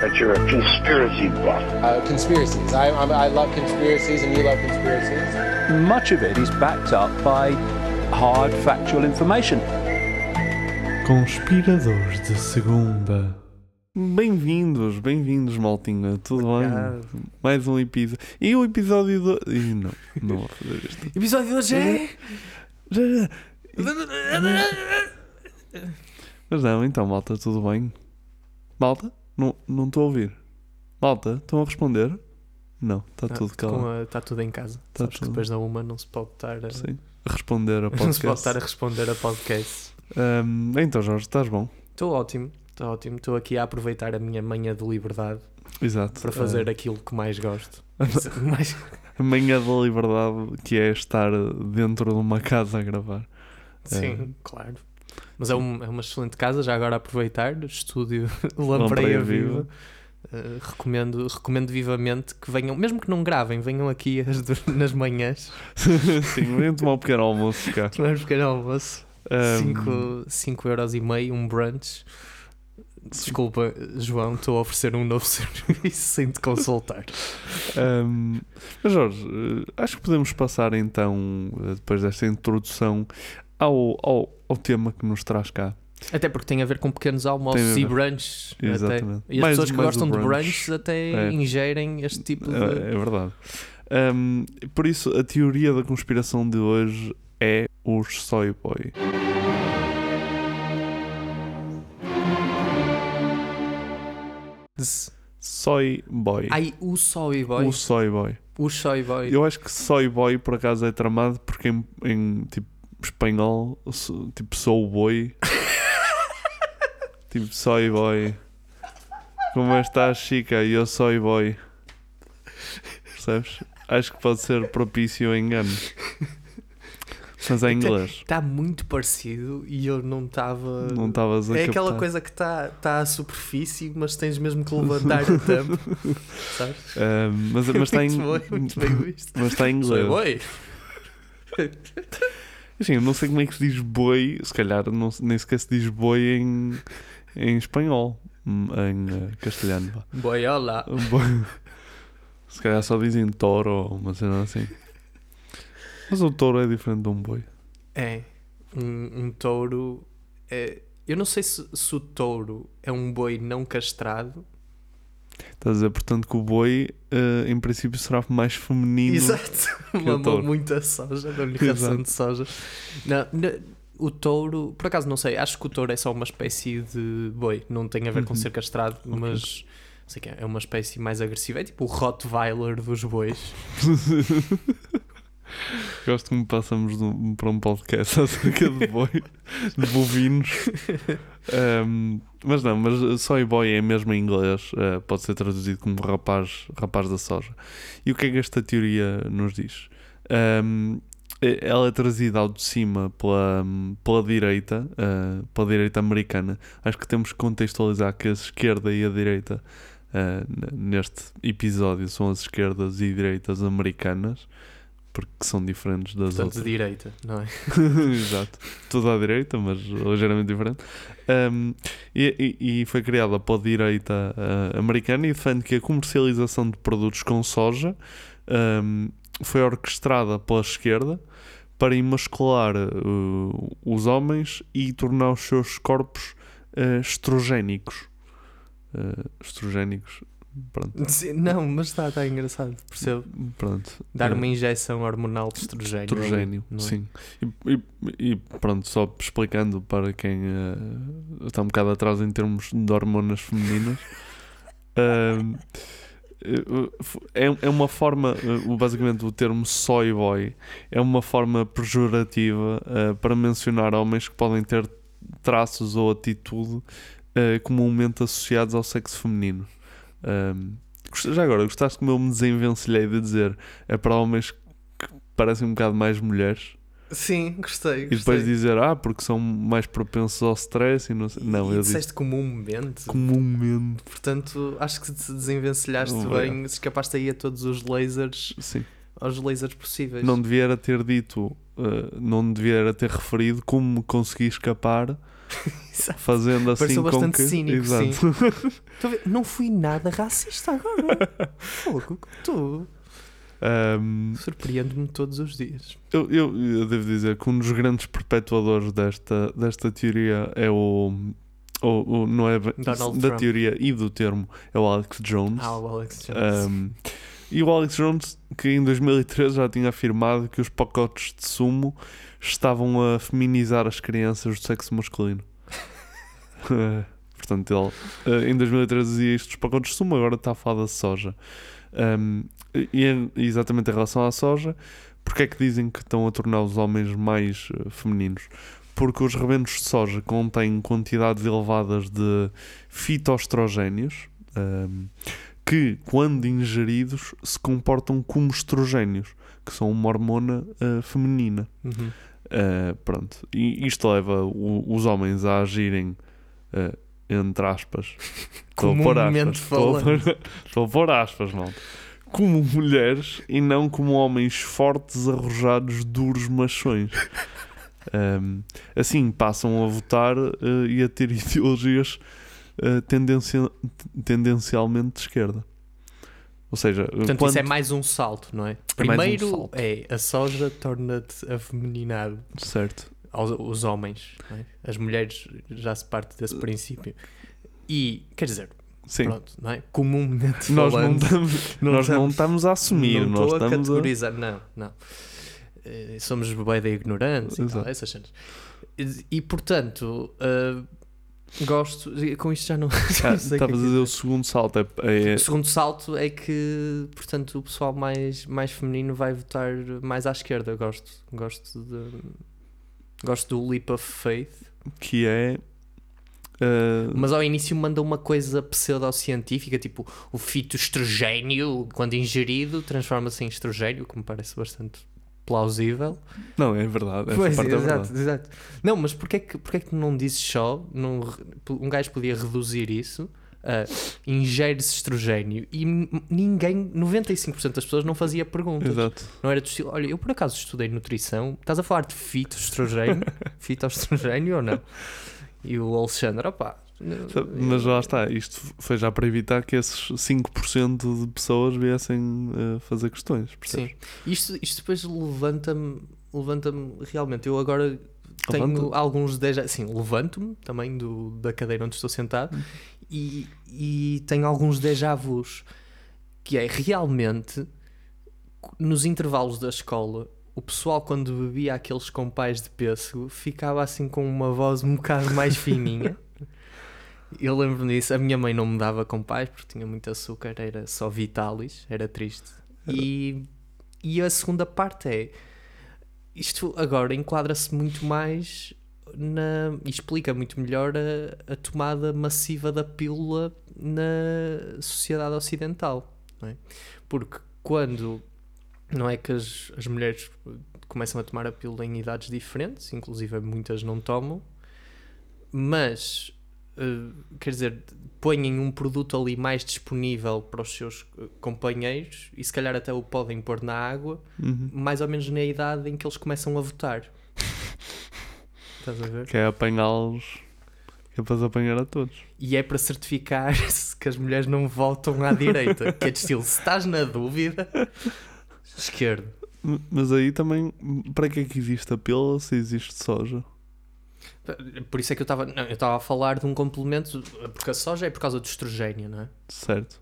that you're a conspiracy buff. Uh, conspiracies. I, I, I love conspiracies, and you love conspiracies. much of it is backed up by hard factual information. Conspiradores de segunda. Bem-vindos, bem-vindos, maltinha. Tudo bem? Mais um episódio. E o episódio do. Ih, não, não vou fazer isto. Episódio de hoje é. Já- Mas não, então, malta, tudo bem? Malta? Não não estou a ouvir. Malta, estão a responder? Não, está tudo calmo. Está tudo em casa. Tá Sabes que tudo. depois da uma não se pode estar a, Sim. A responder a não se pode estar a podcast. responder a podcast. Ahm, então, Jorge, estás bom? Estou ótimo, estou ótimo. Estou aqui a aproveitar a minha manhã de liberdade Exato. para fazer aquilo que mais gosto. Ah, mais... a manhã da liberdade, que é estar dentro de uma casa a gravar. Sim, claro. Mas é, um- é uma excelente casa, já agora aproveitar, estúdio Lampreia Viva. Viva. Uh, recomendo, recomendo vivamente que venham, mesmo que não gravem, venham aqui du- nas manhãs, Sim, venham tomar um pequeno almoço cá. tomar um pequeno almoço. Ahm, 5 euros e meio, um brunch. Desculpa, João, estou a oferecer um novo serviço sem te consultar. ahm, mas Jorge, eh, acho que podemos passar então, eh, depois desta introdução, ao, ao, ao tema que nos traz cá. Até porque tem a ver com pequenos almoços e brunches. Até. Exatamente. E as Mais- pessoas que gostam de brunch. brunches até É. ingerem este tipo de. É, é verdade. Ahm, por isso, a teoria da conspiração de hoje é os soy boy. de- Soy boy. Ai, o soy boy. O soy boy. O soy boy. Eu acho que soy boy por acaso é tramado porque em, em, tipo espanhol, tipo sou boi. tipo soy boy. Como estás, chica? Eu soy boy. Percebes? Acho que pode ser propício a engano. Mas é em inglês. Está muito parecido e eu não estava. Não estavas a É aquela captar. coisa que está tá à superfície, mas tens mesmo que levantar o tampo. Sabes? Ah, mas, está em, Muito bem, muito bem visto. mas está em Soy inglês. boy. Assim, eu não sei como é que se diz boi, se calhar não, nem sequer se diz boi em, em espanhol, hum, em eh, castelhano. olá. Boi. Se calhar só dizem touro ou uma cena assim. Mas o touro é diferente de um boi. É. Um, um touro. É, eu não sei se, se o touro é um boi não castrado. Estás a dizer, portanto, que o boi, eh, em princípio, será mais feminino. Exato. Mamou muita soja, da ração de soja. Não, não, o touro, por acaso não sei, acho que o touro é só uma espécie de boi, não tem a ver com Uhum. ser castrado, mas não sei que é uma espécie mais agressiva, é tipo o Rottweiler dos bois. Gosto me passamos de- para um podcast acerca de boi, de bovinos. Um, mas não, mas soy boy é mesmo em inglês, uh, pode ser traduzido como rapaz, rapaz da soja. E o que é que esta teoria nos diz? Um, ela é trazida ao de cima pela, pela direita, uh, pela direita americana. Acho que temos que contextualizar que a esquerda e a direita uh, neste episódio são as esquerdas e direitas americanas, porque são diferentes das Portanto, outras. de direita, não é? Exato. Tudo à direita, mas ligeiramente diferente. Um, e, e- e foi criada pela direita uh, americana e defende que a comercialização de produtos com soja um, foi orquestrada pela esquerda para emascular uh, os homens e tornar os seus corpos uh, estrogénicos. Uh, estrogénicos. Pronto. Sim, Não, mas está tá engraçado, percebo. Pronto. Dar Uh, uma injeção hormonal de estrogênio. Estrogênio, é? sim. E, e- e pronto, só explicando para quem eh, está um bocado atrás em termos de hormonas femininas. Eh, é, é uma forma, eh, basicamente o termo soy boy é uma forma pejorativa eh, para mencionar homens que podem ter traços ou atitude comumente associados ao sexo feminino. Gost- já agora, gostaste como eu me desenvencilhei de dizer é para homens parecem um bocado mais mulheres. Sim, gostei. E depois dizer, ah, porque são mais propensos ao stress e não sei. Não, e eu disse disseste comumente. comumente. Portanto, acho que te desenvencilhaste bem, escapaste aí a todos os lasers, Sim. aos lasers possíveis. Não devia ter dito, eh, não devia ter referido como me consegui escapar. Fazendo assim Pareceu com bastante que... cínico, Exato. Ver, Não fui nada racista agora. Fogo, tu. Ahm, Surpreendo-me todos os dias. eu, eu, eu devo dizer que um dos grandes perpetuadores desta, desta teoria é o, o, o- não é Donald da Trump. teoria e do termo é o Alex Jones. Ah, o Alex Jones. Um, e o Alex Jones, que em 2013 já tinha afirmado que os pacotes de sumo estavam a feminizar as crianças do sexo masculino. Eh, Portanto, ele eh, em 2013 dizia isto dos pacotes de sumo, agora está a falar da soja. Um, e exatamente em relação à soja, porque é que dizem que estão a tornar os homens mais eh, femininos? Porque os rebentos de soja contêm quantidades elevadas de fitoestrogénios, um, que, quando ingeridos, se comportam como estrogénios, que são uma hormona uh, feminina. Uhum. Uh, pronto. E isto leva o- os homens a agirem, uh, entre aspas, estou a pôr aspas, estou a pôr- aspas, malta, como mulheres e não como homens fortes, arrojados, duros machões. Um, assim passam a votar e a ter ideologias tendencia- tendencialmente de esquerda. Ou seja, uh, Portanto, quanto- isso é mais um salto, não é? É um Primeiro salto. é a soja torna-te afeminado certo. aos os homens, não é? As mulheres já se parte desse princípio. E, quer dizer, Sim. pronto, não é? Comumente Nós, não falando, estamos, não nós não estamos- estamos a assumir, não nós a estamos a... categorizar, não, não. Eh, Somos bem da ignorância e tal, essas cenas. E, e, portanto, eh, gosto, com isto já não, já Ah, é Estavas a dizer o segundo salto. É, é- O segundo salto é que, portanto, o pessoal mais, mais feminino vai votar mais à esquerda. Gosto, gosto de, gosto do Leap of Faith. que é. ah, Mas ao início manda uma coisa pseudocientífica, tipo o fitoestrogênio, quando ingerido, transforma-se em estrogênio, que me parece bastante plausível. Não, é verdade. Pois, parte é exato, verdade. exato. Não, mas porquê é que, porquê é que não dizes só? Não, um gajo podia reduzir isso. a ingere-se estrogênio e ninguém, 95% das pessoas não fazia perguntas. Exato. Não era do estilo, olha, eu por acaso estudei nutrição, estás a falar de fitoestrogênio? fitoestrogênio ou não? E o Alexandre, opá. Sabe, Mas lá está, isto foi já para evitar que esses 5% de pessoas viessem a fazer questões. percebes? Sim. Isto, isto depois levanta-me levanta-me realmente. Eu agora tenho Levanta? alguns déjà Sim, levanto-me também do, da cadeira onde estou sentado e, e tenho alguns déjà vus que é realmente nos intervalos da escola. O pessoal, quando bebia aqueles compais de pêssego, ficava assim com uma voz um bocado mais fininha. Eu lembro-me disso. A minha mãe não me dava compais porque tinha muito açúcar, era só Vitalis, era triste. E, e a segunda parte é isto agora enquadra-se muito mais na, e explica muito melhor a, a tomada massiva da pílula na sociedade ocidental, é? Porque quando não é que as, as mulheres começam a tomar a pílula em idades diferentes, inclusive muitas não tomam, mas eh, quer dizer, põem um produto ali mais disponível para os seus eh, companheiros e se calhar até o podem pôr na água, Uhum. mais ou menos na idade em que eles começam a votar. Estás a ver? Que é apanhá-los. É para apanhar a todos. E é para certificar-se que as mulheres não votam à direita. Que é de estilo, se estás na dúvida, esquerdo. Mas aí também, para que é que existe a pílula se existe soja? Por isso é que eu estava eu estava a falar de um complemento, porque a soja é por causa do estrogênio, não é? Certo.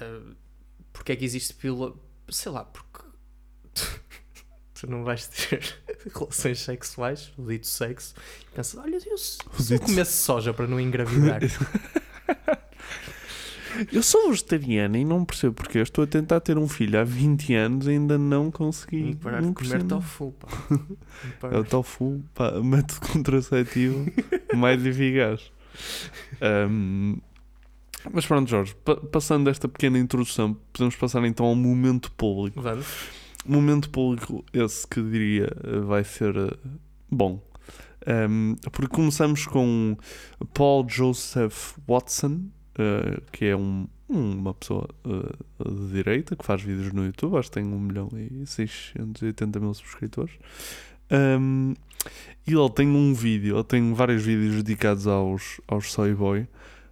Uh, porque é que existe pílula? Sei lá, porque tu não vais ter relações sexuais, o dito sexo, e pensas, olha, eu, se eu comesse soja para não engravidar, Eu sou vegetariana e não percebo porque estou a tentar ter um filho há 20 anos e ainda não consegui. Vou parar não de comer percebo. tofu, pá. É o tofu, pá, método contraceptivo mais eficaz. Ahm, mas pronto, Jorge, pa- passando esta pequena introdução, podemos passar então ao momento público. Vamos. momento público, esse que diria eh, vai ser eh, bom. Um, porque começamos com Paul Joseph Watson, eh, que é um, uma pessoa eh, de direita que faz vídeos no YouTube, acho que tem 1 milhão e 680 mil subscritores. Um, e ele tem um vídeo, ele tem vários vídeos dedicados aos, aos Soy Boy,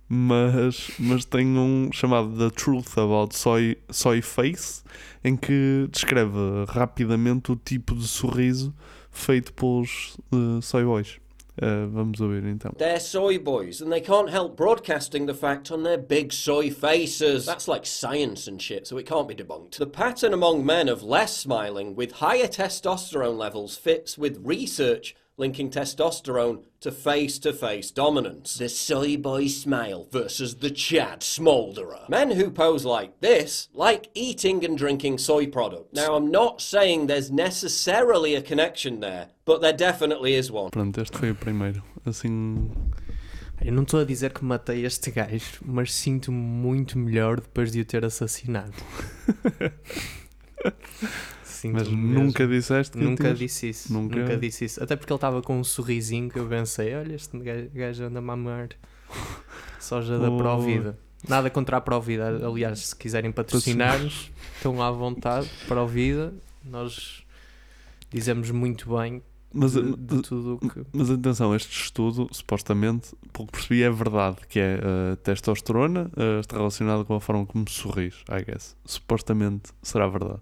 mas, mas tem um chamado The Truth About Soy, Soy Face, em que descreve rapidamente o tipo de sorriso feito pelos uh, Soy Boys. Uh, vamos ouvir então. They're soy boys, and they can't help broadcasting the fact on their big soy faces. That's like science and shit, so it can't be debunked. The pattern among men of less smiling with higher testosterone levels fits with research linking testosterone to face to face dominance. The soy boy smile versus the Chad smolderer. Men who pose like this like eating and drinking soy products. Now, I'm not saying there's necessarily a connection there, but there definitely is one. Pronto, este foi o primeiro. Assim, Eu não estou a dizer que matei este gajo, mas sinto-me muito melhor depois de o ter assassinado. Sinto-me mas mesmo. nunca disseste que Nunca tinhas- disse isso. Nunca- Nunca... disse isso. Até porque ele estava com um sorrisinho que eu pensei: olha, este gajo- anda a mamar soja da Oh. Provida. Nada contra a Provida. Aliás, se quiserem patrocinar-nos, estão à vontade. Provida, nós dizemos muito bem Mas, de, de tudo o que. Mas atenção, este estudo, supostamente, pelo que percebi, é verdade, que é a testosterona eh, está relacionada com a forma como sorris, I guess. Supostamente será verdade.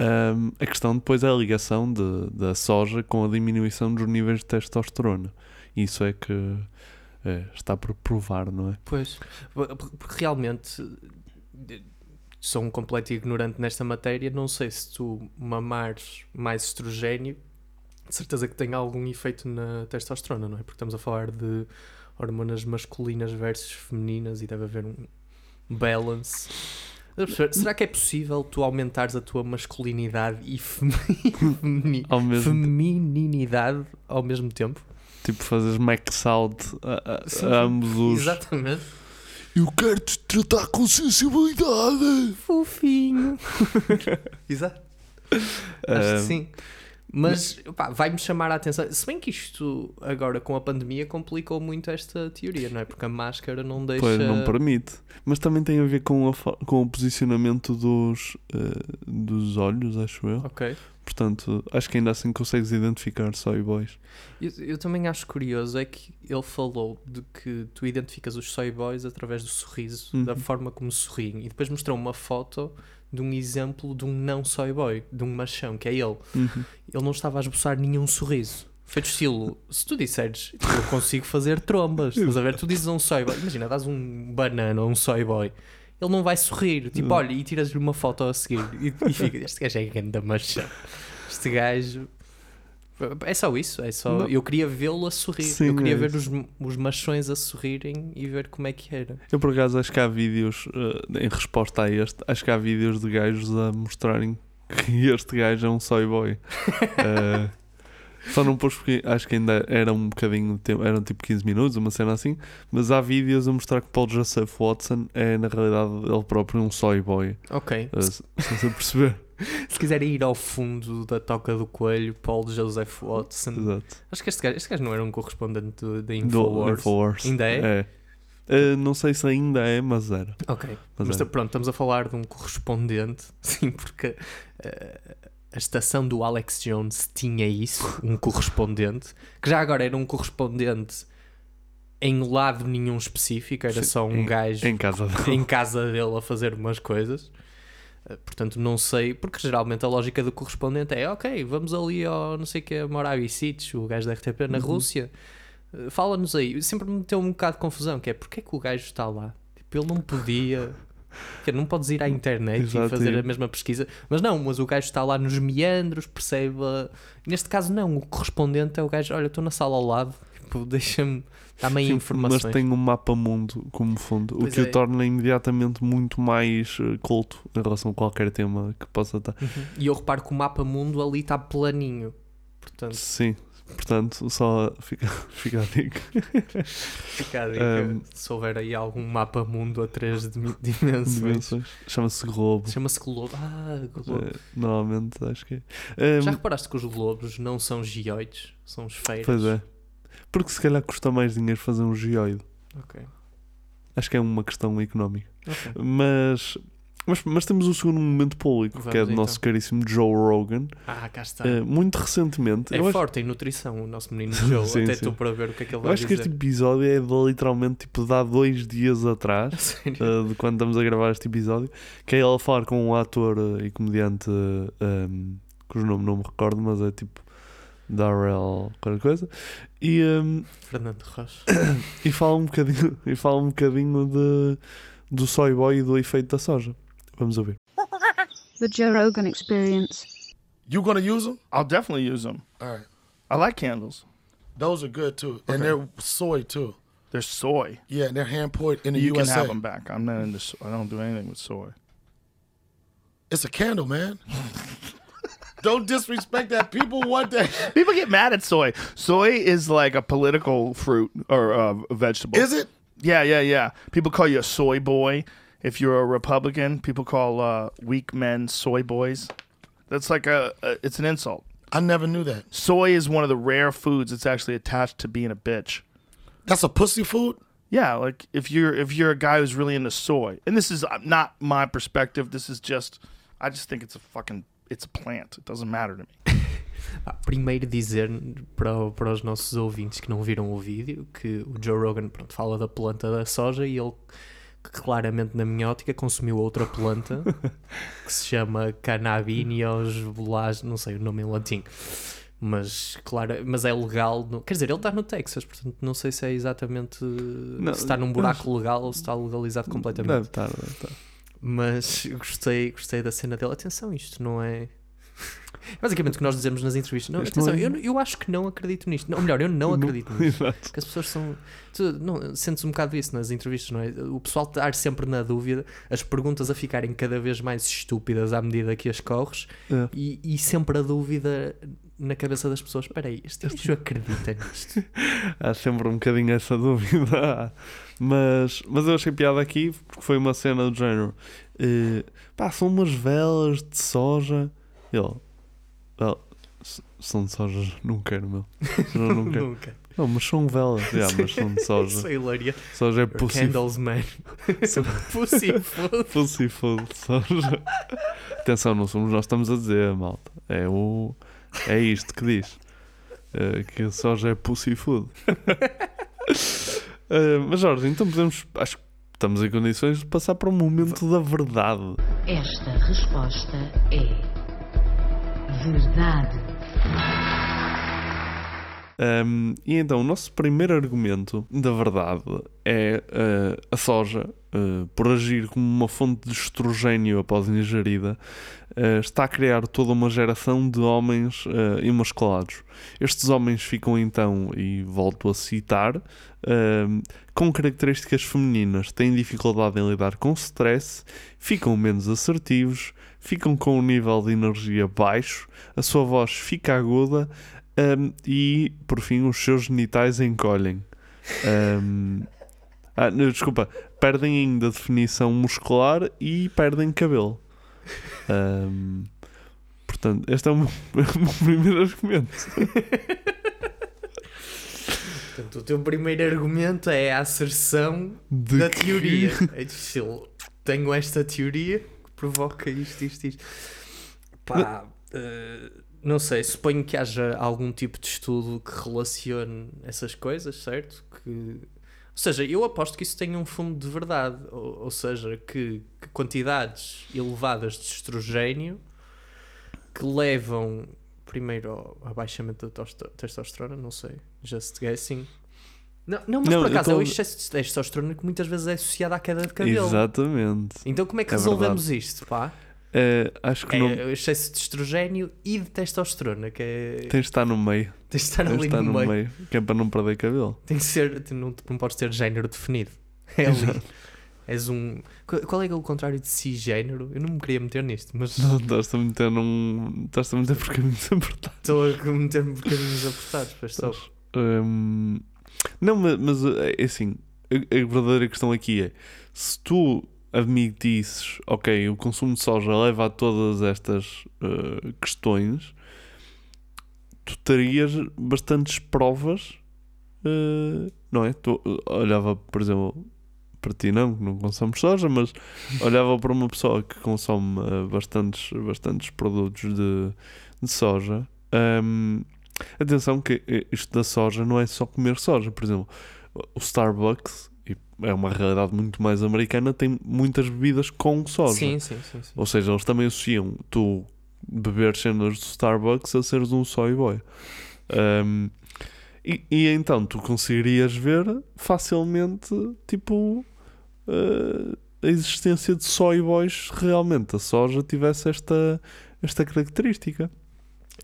Ahm, a questão depois é a ligação de- da soja com a diminuição dos níveis de testosterona. Isso é que eh, está por provar, não é? Pois, por- porque realmente sou um completo ignorante nesta matéria. Não sei se tu mamares mais estrogênio, de certeza que tem algum efeito na testosterona, não é? Porque estamos a falar de hormonas masculinas versus femininas e deve haver um balance. Será que é possível tu aumentares a tua masculinidade e femini- Ao femininidade ao mesmo tempo? Tipo, fazes max out a, a- Sim, a ambos os. Exatamente. Eu quero te tratar com sensibilidade. Fofinho. Exato. Acho que Ah, sim. Mas pá, vai-me chamar a atenção. Se bem que isto agora com a pandemia complicou muito esta teoria, não é? Porque a máscara não deixa. Pois, não permite. Mas também tem a ver com, a com o posicionamento dos, eh, dos olhos, acho eu. Ok. Portanto, acho que ainda assim consegues identificar soy boys. Eu, eu também acho curioso é que ele falou de que tu identificas os soy boys através do sorriso, da Uhum. forma como sorriem. E depois mostrou uma foto de um exemplo de um não soy boy, de um machão, que é ele. Ele não estava a esboçar nenhum sorriso. Feito estilo, se tu disseres eu consigo fazer trombas, estás a ver? Tu dizes a um soy boy, imagina, dás um banana a um soy boy, ele não vai sorrir, tipo, olha, e tiras-lhe uma foto a seguir e, e fica, este gajo é grande machão. Este gajo. É só isso, é só. Não. Eu queria vê-lo a sorrir, Sim, eu queria é ver os, os machões a sorrirem e ver como é que era. Eu por acaso acho que há vídeos, eh, em resposta a este, acho que há vídeos de gajos a mostrarem que este gajo é um soy boy. Eh, só não pôs porque acho que ainda era um bocadinho tempo, eram tipo 15 minutos, uma cena assim, mas há vídeos a mostrar que Paul Joseph Watson é na realidade ele próprio um soy boy. Ok. Eh, se se perceber. Se quiserem ir ao fundo da Toca do Coelho, Paul Joseph Watson. Exato. Acho que este gajo, este gajo não era um correspondente da Infowars. Infowars. Ainda é? Eh, não sei se ainda é, mas era. Ok. Mas Mas é. pronto, estamos a falar de um correspondente, sim, porque eh, a estação do Alex Jones tinha isso, um correspondente, que já agora era um correspondente em lado nenhum específico, era só um em- gajo em casa dele. em casa dele a fazer umas coisas. Eh, Portanto, não sei, porque geralmente a lógica do correspondente é ok, vamos ali ao não sei o que, Sitch, o gajo da RTP na Uhum. Rússia, Eh, fala-nos aí. Sempre me meteu um bocado de confusão, que é porque é que o gajo está lá? Tipo, ele não podia. Que não podes ir à internet Exato, e fazer a mesma pesquisa, mas não, mas o gajo está lá nos meandros, percebe? a- Neste caso, não, o correspondente é o gajo. Olha, estou na sala ao lado, tipo, deixa-me, aí Sim, informações. Mas tem um mapa mundo como fundo, Pois o que é. o torna imediatamente muito mais eh, culto em relação a qualquer tema que possa estar. Uhum. E eu reparo que o mapa mundo ali está planinho, portanto, Sim, Portanto, só fica, fica a dica. Fica a dica, Um, se houver aí algum mapa mundo a três dim- dimensões. Dimensões. Chama-se Globo. Chama-se Globo. Ah, Globo. Eh, normalmente acho que é. Um, Já reparaste que os globos não são geoides, são esferas? Pois é. Porque se calhar custa mais dinheiro fazer um geoide. Ok. Acho que é uma questão económica. Ok. Mas, mas, mas temos o segundo momento público, que é Vamos do nosso então. caríssimo Joe Rogan. Ah, cá está. Eh, muito recentemente. é eu acho, forte em nutrição o nosso menino Joe. Sim, Até estou para ver o que é que ele eu vai acho que dizer. este episódio é de literalmente tipo de há dois dias atrás. Eh, de quando estamos a gravar este episódio, que é ele a falar com um ator eh, e comediante um, cujo nome não me recordo, mas é tipo Darrell, qualquer coisa, e, um, Fernando Rocha. e fala um bocadinho, e fala um bocadinho de, do soy boy e do efeito da soja. Vamos ouvir. The Joe Rogan Experience. You gonna use them? I'll definitely use them. All right. I like candles. Those are good too, Okay. and they're soy too. They're soy. Yeah, and they're hand poured in the you USA. can have them back. I'm not into. so- I don't do anything with soy. It's a candle, man. Don't disrespect that. People want that. People get mad at soy. Soy is like a political fruit or uh, vegetable. Is it? Yeah, yeah, yeah. People call you a soy boy. If you're a Republican, people call uh, weak men soy boys. That's like a, a. It's an insult. I never knew that. Soy is one of the rare foods that's actually attached to being a bitch. That's a pussy food. Yeah, like if you're if you're a guy who's really into soy, and this is uh, not my perspective. This is just, I just think it's a fucking, it's a plant. It doesn't matter to me. Ah, primeiro dizer para, para os nossos ouvintes que não viram o vídeo que o Joe Rogan pronto, fala da planta da soja e ele que claramente na minha ótica consumiu outra planta que se chama Cannabinios volage, não sei o nome em latim mas claro, mas é legal no- quer dizer, ele está no Texas portanto não sei se é exatamente se está num buraco legal ou se está legalizado completamente Deve estar, deve estar. mas gostei, gostei da cena dele. Atenção, isto não é. Basicamente o que nós dizemos nas entrevistas. Não, atenção, é- eu, eu acho que não acredito nisto. Não, ou melhor, eu não acredito nisto. Exato. Que as pessoas são. Tu não, sentes um bocado isso nas entrevistas, não é? O pessoal estar sempre na dúvida, as perguntas a ficarem cada vez mais estúpidas à medida que as corres É. e, e sempre a dúvida na cabeça das pessoas: espera aí, este gajo acredita nisto? Há sempre um bocadinho essa dúvida. mas, mas eu achei piada aqui porque foi uma cena do género. eh, pá, são umas velas de soja. Ele. "Well, s- são de soja, não quero, meu. Não, não quero. Nunca. Não, mas são velas. Yeah, mas são de soja. Isso é hilaria. Soja é Or pussy. Candles, man. Pussy food de soja. Atenção, não somos nós que estamos a dizer, malta. É, o, é isto que diz. Eh, que a soja é pussy food. Eh, mas Jorge, então podemos. Acho que estamos em condições de passar para o momento da verdade. Esta resposta é verdade. Um, e então, o nosso primeiro argumento da verdade é uh, a soja, uh, por agir como uma fonte de estrogênio após ingerida, uh, está a criar toda uma geração de homens uh, emasculados. Estes homens ficam então, e volto a citar, com características femininas, têm dificuldade em lidar com stress, ficam menos assertivos, ficam com um nível de energia baixo, a sua voz fica aguda um, e, por fim, os seus genitais encolhem. Um, ah, não, desculpa, perdem ainda definição muscular e perdem cabelo. Um, portanto, este é o meu, o meu primeiro argumento. Portanto, o teu primeiro argumento é a asserção De da que- teoria. É estilo, tenho esta teoria provoca isto, isto, isto. Pá, eh, não sei, suponho que haja algum tipo de estudo que relacione essas coisas, certo? Que, ou seja, eu aposto que isso tem um fundo de verdade. Ou, ou seja, que, que quantidades elevadas de estrogênio que levam primeiro ao abaixamento da testosterona, não sei, just guessing. Não, não mas Não, por acaso é o tô- excesso de testosterona que muitas vezes é associado à queda de cabelo. Exatamente. Então como é que É resolvemos verdade. isto, pá? Eh, acho que É não. o excesso de estrogênio e de testosterona, que é... Tens de estar no meio. Tens de estar Tens de ali estar no meio. Que é para não perder cabelo. Tem que ser, não, não podes ter género definido. É ali. És um. Qu- Qual é é o contrário de cisgênero? Eu não me queria meter nisto, mas Não, estás-te a meter num. Estás-te a meter por caminhos apertados. estou a meter-me por caminhos apertados. Pois só. Hum, não, mas, mas é assim, a, a verdadeira questão aqui é se tu admitisses, ok, o consumo de soja leva a todas estas uh, questões, tu terias bastantes provas, uh, não é? Tu olhava, por exemplo, para ti não, que não consomes soja, mas olhava para uma pessoa que consome uh, bastantes, bastantes produtos de, de soja. hum, Atenção que eh, isto da soja não é só comer soja. Por exemplo, o Starbucks, é uma realidade muito mais americana, tem muitas bebidas com soja. Sim, sim, sim. sim. Ou seja, eles também associam tu beber cenas do Starbucks a seres um soy boy. Um, e, e então tu conseguirias ver facilmente, tipo, uh, a existência de soy boys realmente a soja tivesse esta, esta característica.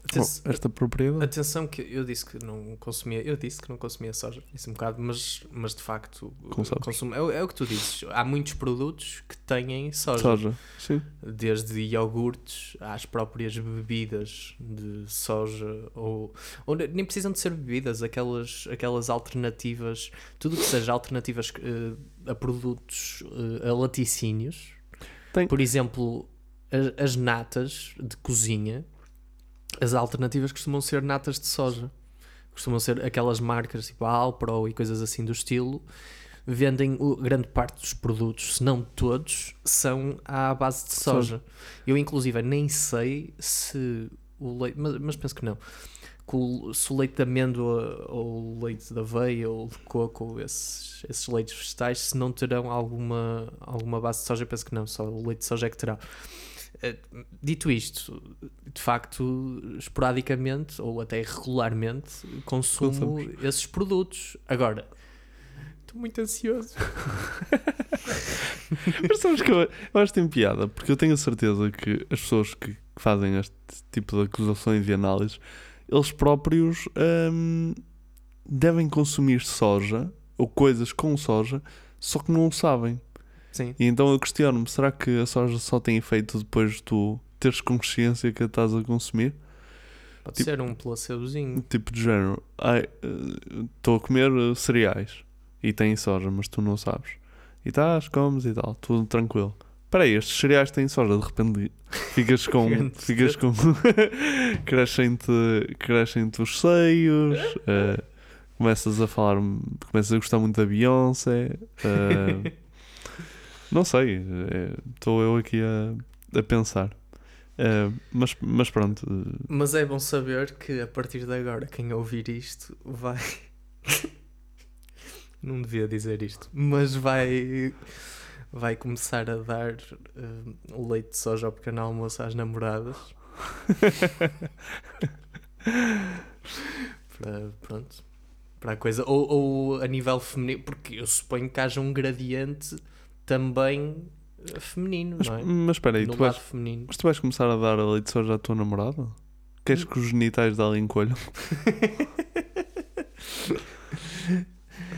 Aten- Oh, esta propriedade. Atenção que eu disse que não consumia, eu disse que não consumia soja, disse um bocado, mas, mas de facto Consomes. consumo, é, o- é o que tu dizes. Há muitos produtos que têm soja, Soja, sim. desde iogurtes às próprias bebidas de soja, ou, ou ne- nem precisam de ser bebidas, aquelas, aquelas alternativas, tudo que seja alternativas eh, a produtos, eh, a laticínios, Tem. por exemplo, a- as natas de cozinha, as alternativas costumam ser natas de soja. Costumam ser aquelas marcas tipo a Alpro e coisas assim do estilo. Vendem o- grande parte dos produtos, se não todos, são à base de soja. Soja. Eu, inclusive, nem sei se o leite, mas, mas penso que não. Que o- se o leite de amêndoa ou o leite de aveia ou de coco, ou esses, esses leites vegetais, se não terão alguma, alguma base de soja, penso que não, só o leite de soja é que terá. Eh, Dito isto, de facto, esporadicamente ou até regularmente consumo Consumos. esses produtos. Agora, estou muito ansioso. Mas sabes que eu, eu acho que tem piada, porque eu tenho a certeza que as pessoas que que fazem este tipo de acusações e análises, eles próprios hum, devem consumir soja ou coisas com soja, só que não o sabem. Sim. E então eu questiono-me: será que a soja só tem efeito depois de tu teres consciência que a estás a consumir? Pode Tipo- ser um placebozinho. Tipo de género, estou a comer eh, cereais e tem soja, mas tu não sabes. E estás, comes e tal, tudo tranquilo. Espera aí, estes cereais têm soja, de repente ficas com. Ficas com. crescem-te crescem os seios, eh, começas a falar, começas a gostar muito da Beyoncé. eh, não sei, estou eu aqui a, a pensar. Eh, mas, mas pronto, eh, Mas é bom saber que a partir de agora, quem ouvir isto vai. Não devia dizer isto, mas vai. Vai começar a dar o leite de soja ao pequeno almoço às namoradas. para, pronto. Para a coisa. Ou, ou a nível feminino, porque eu suponho que haja um gradiente também eh, feminino, Mas, não é? mas espera aí, tu vais, feminino. mas tu vais começar a dar a leite de soja à tua namorada? Queres que os genitais dela encolham?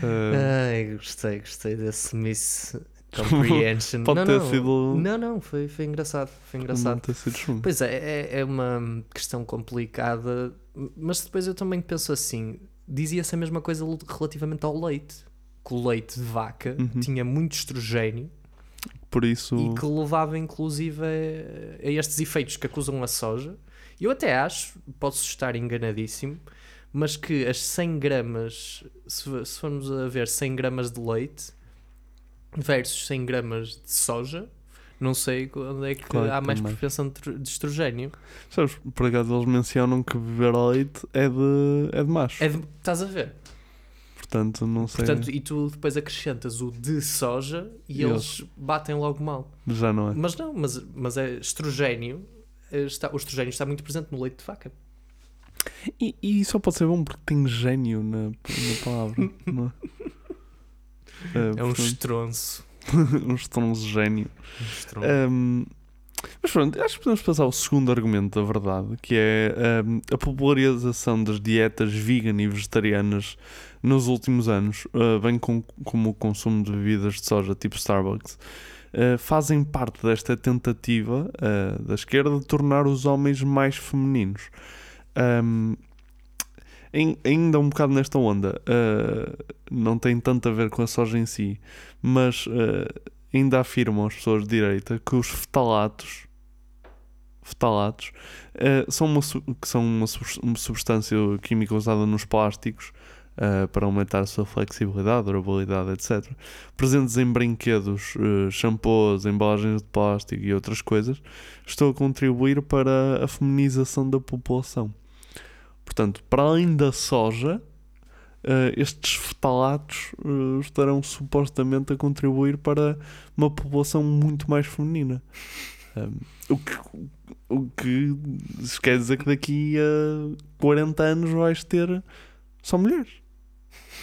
Eh, Ai, gostei, gostei desse Miss Comprehension. Pode não, ter não, sido- Não, não, foi, foi engraçado. Foi engraçado. ter sido. Pois é, é, é uma questão complicada, mas depois eu também penso assim: dizia-se a mesma coisa relativamente ao leite. Que o leite de vaca Uhum. tinha muito estrogênio Por isso, e que levava inclusive a, a estes efeitos que acusam a soja. Eu até acho, posso estar enganadíssimo, mas que as 100 gramas, se, se formos a ver 100 gramas de leite versus 100 gramas de soja, não sei onde é que que há mais mais? propensão de estrogênio. sabes, por acaso eles mencionam que beber leite é de, é de macho. É de- estás a ver? Portanto, não sei. Portanto, e tu depois acrescentas o de soja e E eles batem logo mal. Já não é. Mas não, mas, mas é estrogênio. eh, Está, o estrogênio está muito presente no leite de vaca. E, e só pode ser bom porque tem gênio na, na palavra. não é? Eh, É um estronço. um estronço gênio. Um estronço. Um, mas pronto, acho que podemos passar ao segundo argumento da verdade, que é um, a popularização das dietas vegan e vegetarianas nos últimos anos, uh, bem com, como o consumo de bebidas de soja tipo Starbucks, uh, fazem parte desta tentativa uh, da esquerda de tornar os homens mais femininos. Um, ainda um bocado nesta onda, uh, não tem tanto a ver com a soja em si, mas uh, ainda afirmam as pessoas de direita que os fetalatos fetalatos uh, são, uma, que são uma substância química usada nos plásticos uh, para aumentar a sua flexibilidade, durabilidade, etc. Presentes em brinquedos, uh, shampoos, embalagens de plástico e outras coisas, estão a contribuir para a feminização da população. Portanto, para além da soja, uh, estes fetalatos uh, estarão supostamente a contribuir para uma população muito mais feminina. Um, o, que, o que isso quer dizer que daqui a 40 anos vais ter só mulheres.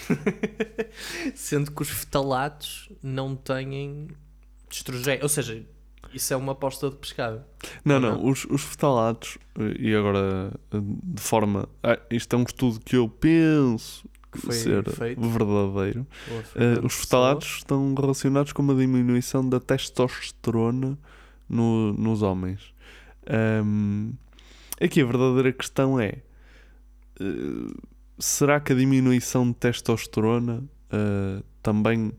Sendo que os fetalatos não têm estrogênio. Ou seja, isso é uma aposta de pescado. Não, Ou não, os, os fetalatos, eh, e agora eh, de forma. ah, isto é um estudo que eu penso Que foi ser feito verdadeiro. Fernanda os fetalatos estão relacionados com uma diminuição da testosterona no- nos homens. Ahm, aqui a verdadeira questão é: eh, será que a diminuição de testosterona eh, também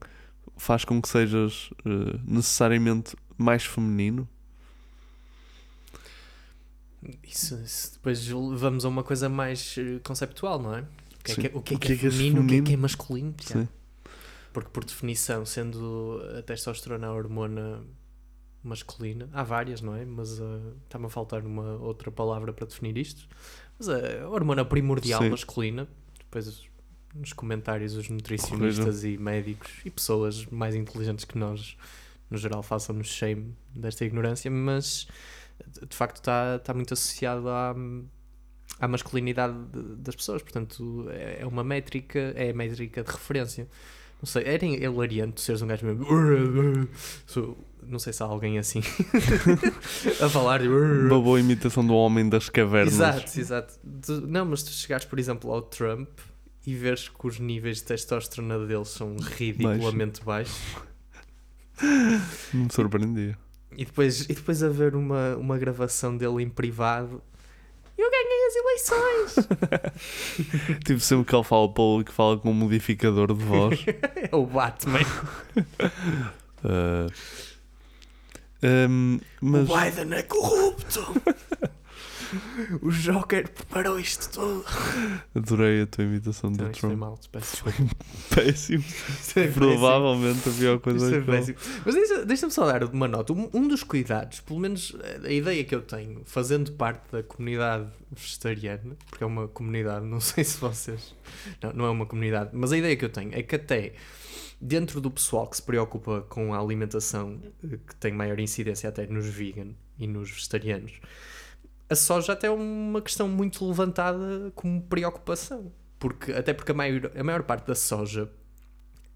faz com que sejas eh, necessariamente mais feminino? Isso, isso depois vamos a uma coisa mais eh, conceptual, não é? O que é que é, o que é, que é feminino, o que é que é masculino? Sim. Porque, por definição, sendo a testosterona a hormona masculina, há várias, não é? Mas eh, está-me a faltar uma outra palavra para definir isto. Mas a hormona primordial Sim. masculina, depois nos comentários os nutricionistas e médicos e pessoas mais inteligentes que nós, no geral, façam-nos shame desta ignorância, mas de facto está, está muito associado à, à masculinidade de- das pessoas, portanto é é uma métrica, é a métrica de referência. Não sei, era hilariante seres um gajo mesmo. Sou- Não sei se há alguém assim a falar. de- Uma boa imitação do homem das cavernas. Exato, exato. Não, mas tu chegares, por exemplo, ao Trump e veres que os níveis de testosterona deles são ridiculamente baixos. Não me surpreendia. E depois, e depois haver uma, uma gravação dele em privado. Eu ganhei as eleições! Tipo, sempre que ele fala público, fala com um modificador de voz. é o Batman. Ah, hum, mas O Biden é corrupto! o Joker preparou isto tudo. adorei a tua imitação Então, do isto foi Trump. mal. Péssimo. Isto é Provavelmente a pior coisa Isto é que ele- péssimo. Mas deixa- deixa-me só dar uma nota. Um, um dos cuidados, pelo menos a ideia que eu tenho, fazendo parte da comunidade vegetariana, porque é uma comunidade, não sei se vocês. Não, não é uma comunidade, mas a ideia que eu tenho é que até dentro do pessoal que se preocupa com a alimentação, eh, que tem maior incidência até nos vegan e nos vegetarianos, a soja até é uma questão muito levantada como preocupação. Porque, até porque a maior, a maior parte da soja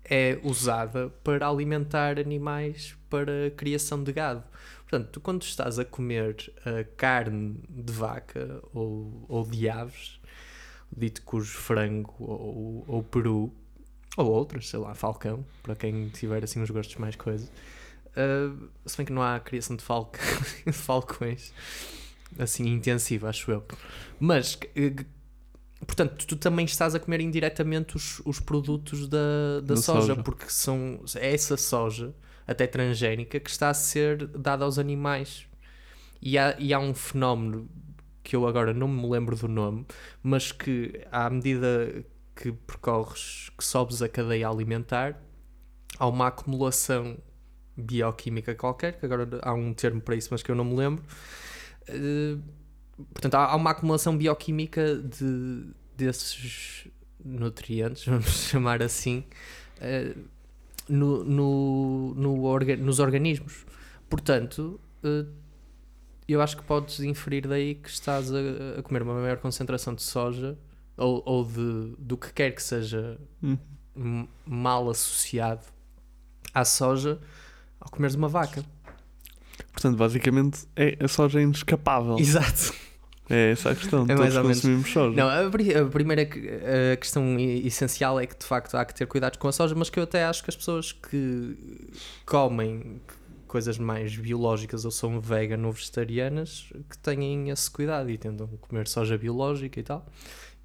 é usada para alimentar animais para a criação de gado. Portanto, tu quando estás a comer a carne de vaca ou, ou de aves, dito cujo frango ou, ou peru, ou outras, sei lá, falcão, para quem tiver assim uns gostos mais coisas. Uh, se bem que não há criação de, falca, de falcões assim intensiva, acho eu. Mas eh, portanto, tu também estás a comer indiretamente os, os produtos da, da Da soja, soja. porque são é essa soja, até transgénica, que está a ser dada aos animais. E há, e há um fenómeno que eu agora não me lembro do nome, mas que à medida que percorres, que sobes a cadeia alimentar, há uma acumulação bioquímica qualquer, que agora há um termo para isso, mas que eu não me lembro. Eh, portanto, há, uma acumulação bioquímica de, desses nutrientes, vamos chamar assim, eh, no, no, no orga- nos organismos. Portanto, eh, eu acho que podes inferir daí que estás a, a comer uma maior concentração de soja ou, ou de, do que quer que seja Hum. m- mal associado à soja ao comeres uma vaca. Portanto, basicamente, é, a soja é inescapável. Exato. É essa a questão. É Todos mais ou menos. consumimos soja. Não, a, a primeira a questão essencial é que de facto há que ter cuidados com a soja, mas que eu até acho que as pessoas que comem coisas mais biológicas ou são vegan ou vegetarianas que tenham esse cuidado e tentam comer soja biológica e tal.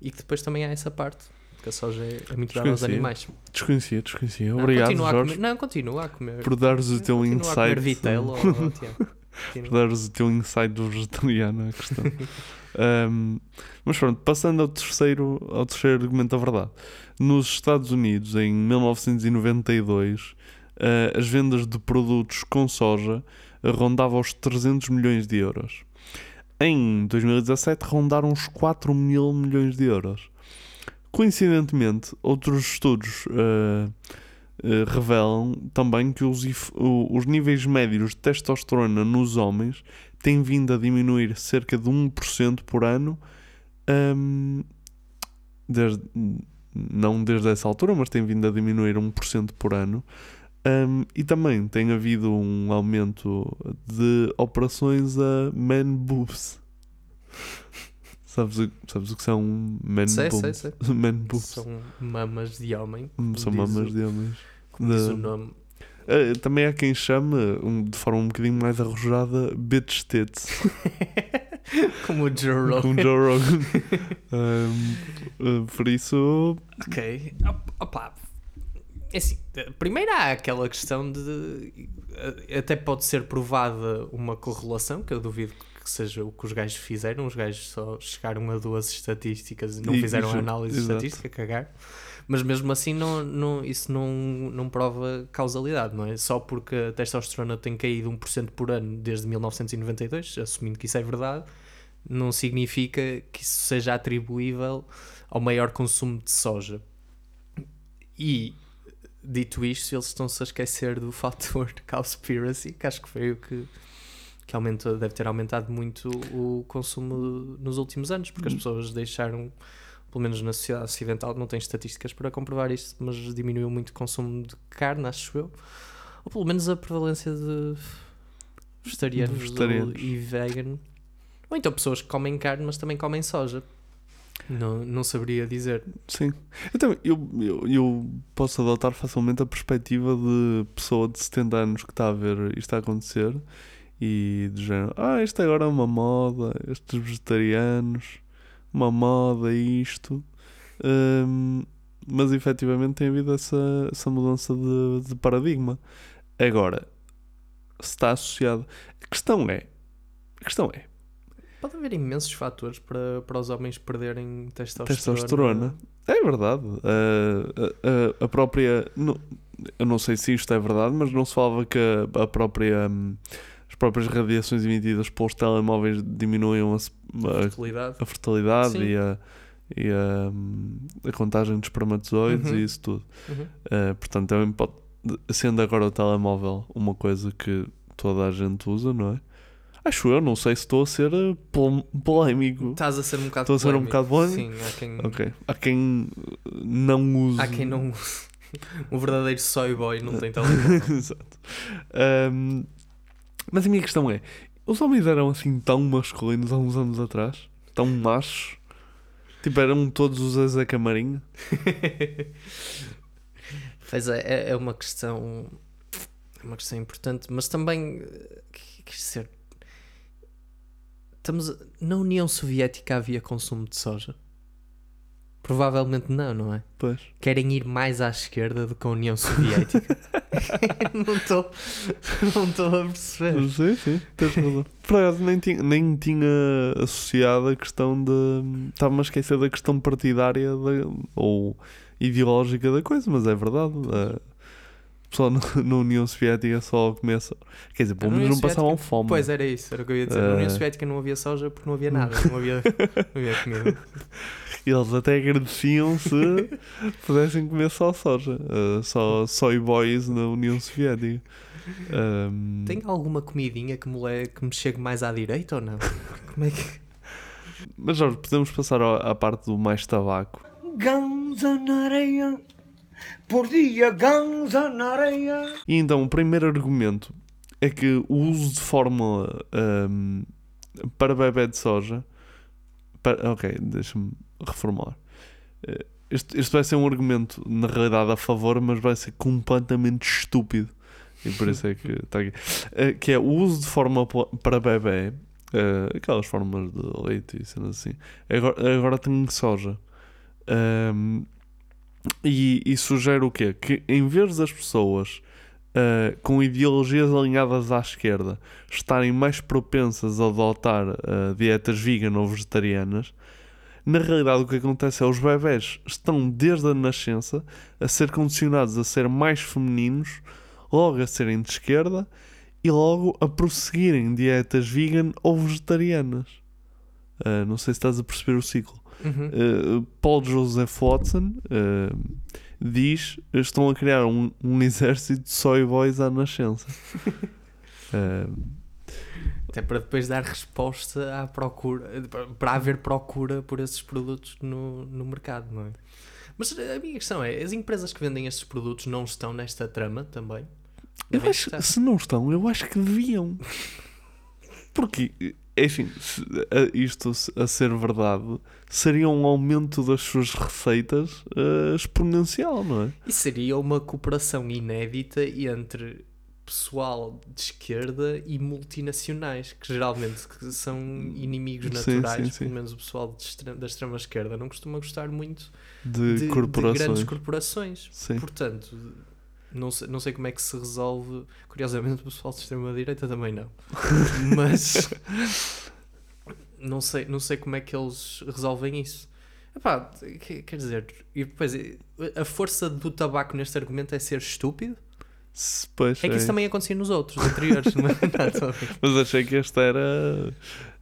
E que depois também há essa parte, que a soja é, é muito dada aos animais. Desconhecia, desconhecia. Não, Obrigado, continua a Jorge, comer- não, continua a comer. por dares o teu Continua a comer insight. Tiago. por dares o teu insight do vegetariano à questão. Um, mas pronto, passando ao terceiro, ao terceiro argumento da verdade. Nos Estados Unidos, em 1992, eh, as vendas de produtos com soja rondavam os 300 milhões de euros. Em 2017, rondaram os 4 mil milhões de euros. Coincidentemente, outros estudos eh, eh, revelam também que os, os níveis médios de testosterona nos homens têm vindo a diminuir cerca de 1% por ano, hum, desde, não desde essa altura, mas tem vindo a diminuir 1% por ano. Hum, e também tem havido um aumento de operações a man boobs. Sabes o, sabes o que são man Sei, sei, boobs? sei. Man boobs. São mamas de homem. São diz mamas o- de homens. Como diz Da- o nome. Eh, também há quem chama, um, de forma um bocadinho mais arrojada, bitch tits. Como o Joe Rogan. Como Joe Rogan. Um, eh, por isso, Ok. Op- Opa. É assim, primeiro há aquela questão de. eh, Até pode ser provada uma correlação, que eu duvido que seja o que os gajos fizeram. Os gajos só chegaram a duas estatísticas e não E- fizeram análise exato. estatística, cagar. Mas mesmo assim, não, não, isso não, não prova causalidade, não é? Só porque a testosterona tem caído 1% por ano desde 1992, assumindo que isso é verdade, não significa que isso seja atribuível ao maior consumo de soja. E, dito isto, eles estão-se a esquecer do fator Cowspiracy, que acho que foi o que, que aumentou, deve ter aumentado muito o consumo nos últimos anos, porque as pessoas deixaram, pelo menos na sociedade ocidental, não tem estatísticas para comprovar isto, mas diminuiu muito o consumo de carne, acho eu. Ou pelo menos a prevalência de vegetarianos, vegetarianos. e vegan. Ou então pessoas que comem carne, mas também comem soja. Não, não saberia dizer. sim. Então, eu, eu, eu posso adotar facilmente a perspectiva de pessoa de 70 anos que está a ver isto a acontecer e de género, ah, isto agora é uma moda, estes vegetarianos, uma moda, isto. Hum, mas efetivamente tem havido essa, essa mudança de, de paradigma. Agora, se está associado. A questão é. A questão é. Pode haver imensos fatores para, para os homens perderem testosterona. Testosterona. É verdade. A, a- a própria. não- eu não sei se isto é verdade, mas não se falava que a, a própria. hum, as próprias radiações emitidas pelos telemóveis diminuíam a, Fertilidade. a fertilidade Sim. e, a, e a, hum, a contagem de espermatozoides Uhum. e isso tudo. Uhum. Uh, portanto, também pode, sendo agora o telemóvel uma coisa que toda a gente usa, não é? Acho eu, não sei se estou a ser pol- polémico. Estás a ser um bocado Estou a ser um bocado polémico? Sim, há quem, Ok. Há quem uh, não use. há quem não use. O verdadeiro soy boy não tem telemóvel. Exato. Um, mas a minha questão é: os homens eram assim tão masculinos há uns anos atrás? Tão machos? Tipo, eram todos os Zé Camarinha? Pois é, é- é uma questão. É uma questão importante, mas também. eh, que- Quer dizer. Estamos. Na União Soviética havia consumo de soja? Provavelmente não, não é? Pois. Querem ir mais à esquerda do que a União Soviética? não estou. Não estou a perceber. Sim, sim, tens razão. Por acaso nem tinha, nem tinha associado a questão de. Estava-me a esquecer da questão partidária da- ou ideológica da coisa, mas é verdade. eh, pessoal na, na União Soviética só começa. Quer dizer, pelo menos não passavam fome. Pois era isso, era o que eu ia dizer. Na União Eh, Soviética não havia soja porque não havia nada, não havia, não havia comida. Eles até agradeciam se pudessem comer só soja. eh, só soy boys na União Soviética. Ahm, Tem alguma comidinha que me, le- que me chegue mais à direita ou não? Como é que. Mas Jorge, podemos passar à parte do mais tabaco. Ganza na areia, por dia ganza na areia. E então, o primeiro argumento é que o uso de fórmula ahm, para bebê de soja Espera, ok, deixa-me reformular. Eh, Este, este vai ser um argumento, na realidade, a favor, mas vai ser completamente estúpido. E por isso é que está aqui. Eh, que é o uso de fórmula pa- para bebê, eh, aquelas fórmulas de leite e cenas assim. Agora, agora tem soja. Ahm, e, e sugere o quê? Que em vez das pessoas uh, com ideologias alinhadas à esquerda estarem mais propensas a adotar uh, dietas vegan ou vegetarianas, na realidade o que acontece é os bebés estão desde a nascença a ser condicionados a ser mais femininos, logo a serem de esquerda e logo a prosseguirem dietas vegan ou vegetarianas. Uh, não sei se estás a perceber o ciclo. Uhum. Uh, Paul Joseph Watson uh, diz estão a criar um, um exército de soy boys à nascença. Uh, Até para depois dar resposta à procura, para haver procura por esses produtos no, no mercado, não é? Mas a minha questão é: as empresas que vendem estes produtos não estão nesta trama também? eu acho, estar. se não estão, eu acho que deviam. Porque, a- isto a ser verdade, seria um aumento das suas receitas uh, exponencial, não é? E seria uma cooperação inédita entre pessoal de esquerda e multinacionais, que geralmente são inimigos Sim, naturais, sim, sim. pelo menos o pessoal de extre- da extrema esquerda não costuma gostar muito De corporações. grandes corporações. Sim. Portanto, não sei, não sei como é que se resolve. Curiosamente, o pessoal de extrema direita também não. Mas não sei, não sei como é que eles resolvem isso. Epá, que- quer dizer, e depois a força do tabaco neste argumento é ser estúpido. Pois, É que isso também acontecia nos outros anteriores, não é? Não. Mas achei que este era.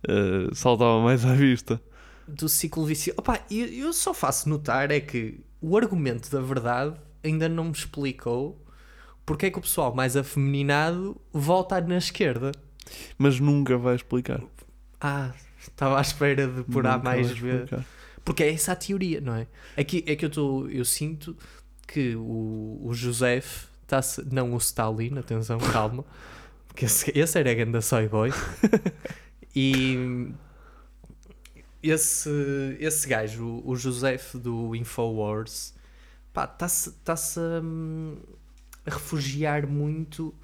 uh, saltava mais à vista. do ciclo vicioso. Opa, eu, eu só faço notar é que o argumento da verdade ainda não me explicou porque é que o pessoal mais afeminado volta na esquerda. Mas nunca vai explicar. Ah, estava à espera de por A mais B. Porque é essa a teoria, não é? É que, é que eu, tô, eu sinto que o, o Joseph, tá não o Stalin, atenção, calma, porque esse, esse era a ganda soy boy. e esse, esse gajo, o, o Joseph do Infowars, está-se tá-se a, hum, a refugiar muito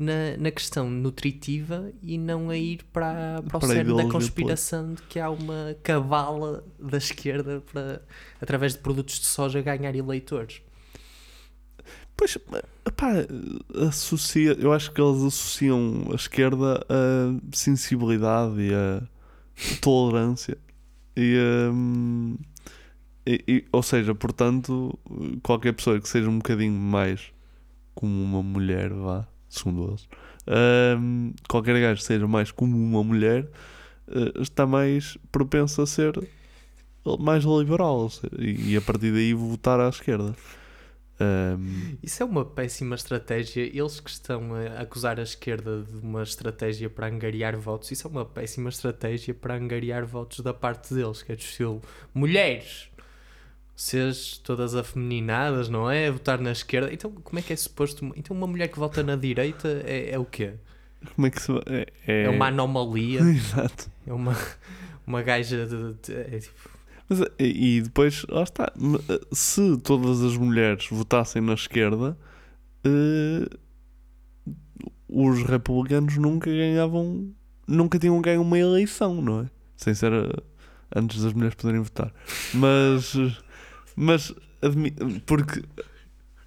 na, na questão nutritiva e não a ir para, para o a cerne da conspiração de que há uma cavala da esquerda para, através de produtos de soja, ganhar eleitores. Pois, pá, associa, eu acho que eles associam a esquerda a sensibilidade e a tolerância. E, hum, e- ou seja, portanto, qualquer pessoa que seja um bocadinho mais como uma mulher, vá, segundo eles, hum, qualquer gajo que seja mais como uma mulher, eh, está mais propenso a ser mais liberal seja, e, e a partir daí votar à esquerda. Hum, Isso é uma péssima estratégia. Eles que estão a acusar a esquerda de uma estratégia para angariar votos, isso é uma péssima estratégia para angariar votos da parte deles, que é do estilo mulheres, vocês todas afemininadas, não é? Votar na esquerda. Então, como é que é suposto? Então, uma mulher que vota na direita é, é o quê? como é que se é, é... É, uma anomalia. Exato. É uma, uma gaja de. de- é tipo, Mas, e, depois, lá está. m- Se todas as mulheres votassem na esquerda, eh, os republicanos nunca ganhavam, nunca tinham ganho uma eleição, não é? Sem ser eh, antes das mulheres poderem votar. Mas, mas porque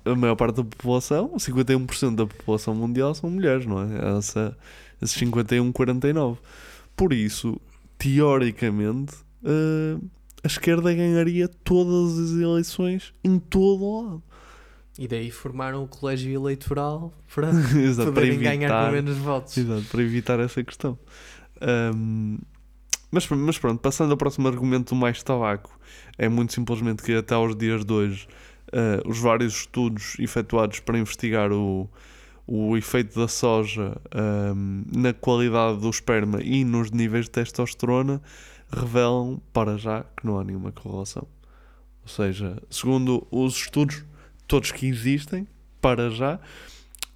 a maior parte da população, 51% da população mundial são mulheres, não é? Essa, esses 51, 49. Por isso, teoricamente, eh, a esquerda ganharia todas as eleições em todo o lado. E daí formaram o colégio eleitoral para Exato, para poderem ganhar evitar- com menos votos. Exato, para evitar essa questão. Ahm, mas, mas pronto, passando ao próximo argumento do mais tabaco, é muito simplesmente que até aos dias de hoje ah, os vários estudos efetuados para investigar o, o efeito da soja ahm, na qualidade do esperma e nos níveis de testosterona revelam para já que não há nenhuma correlação. Ou seja, segundo os estudos todos que existem, para já,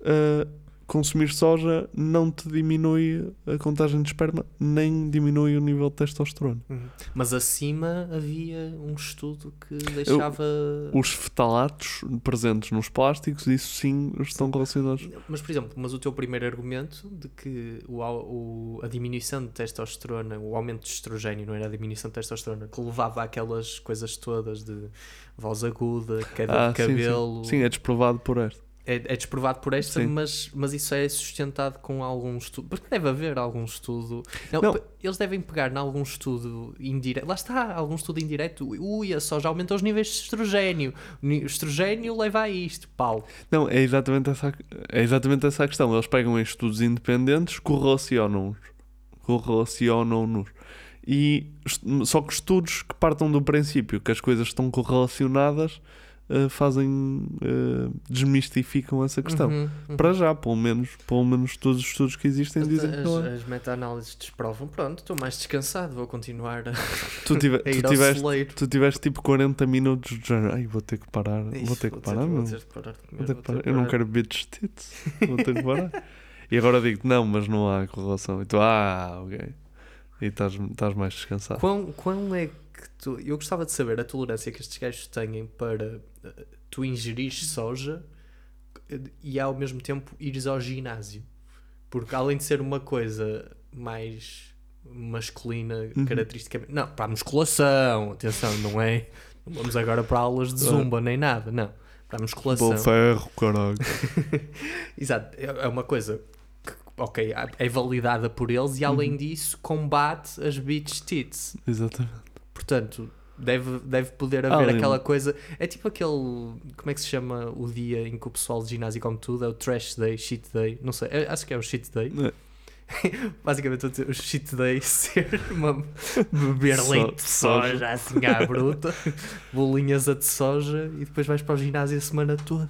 ah, consumir soja não te diminui a contagem de esperma, nem diminui o nível de testosterona. Uhum. Mas acima havia um estudo que deixava. Os fetalatos presentes nos plásticos, isso sim estão relacionados. Mas, por exemplo, mas o teu primeiro argumento de que o, o- a diminuição de testosterona, o aumento de estrogênio, não era a diminuição de testosterona, que levava àquelas coisas todas de voz aguda, queda Ah, de sim, sim. cabelo. Sim, é desprovado por esta. É, é desprovado por esta, Sim. mas, mas isso é sustentado com algum estudo. Porque deve haver algum estudo. Não, Não. Eles devem pegar em algum estudo indireto. Lá está, algum estudo indireto. Ui, a soja aumenta os níveis de estrogênio. O estrogênio leva a isto. Pau. Não, é exatamente essa, é exatamente essa a questão. Eles pegam em estudos independentes, correlacionam-nos. Correlacionam-nos. E só que estudos que partam do princípio que as coisas estão correlacionadas eh, fazem eh, desmistificam essa questão. Uhum, uhum. Para já, pelo menos, pelo menos todos os estudos que existem dizem que As, não é. as meta-análises desprovam. Pronto, estou mais descansado. Vou continuar a, Tu, tive- a ir tu tiveste, celeiro. tu tiveste tipo 40 minutos de género, ai, vou ter que parar, vou Isso, ter que vou ter- vou que parar Vou ter que parar. Eu não parar." quero bitch tits, vou ter que parar. E agora digo não, mas não há correlação. E tu, ah, ok. E estás, estás mais descansado. Quão, quão é que tu. Eu gostava de saber a tolerância que estes gajos têm para tu ingerires soja e ao mesmo tempo ires ao ginásio. Porque além de ser uma coisa mais masculina, Uhum. caracteristicamente. Não, para a musculação, atenção, não é? Não vamos agora para aulas de zumba nem nada, não. Para a musculação. Bom ferro, caralho. Exato, é é uma coisa que, ok, é validada por eles e além Uhum. disso combate as bitch tits. Exatamente. Portanto, deve, deve poder haver Além- aquela coisa. É tipo aquele. Como é que se chama o dia em que o pessoal de ginásio come tudo? É o trash day, shit day. Não sei, é- acho que é o shit day. É. Basicamente, o shit day ser uma, beber So- leite de soja, soja. assim à bruta, bolinhas a de soja e depois vais para o ginásio a semana toda.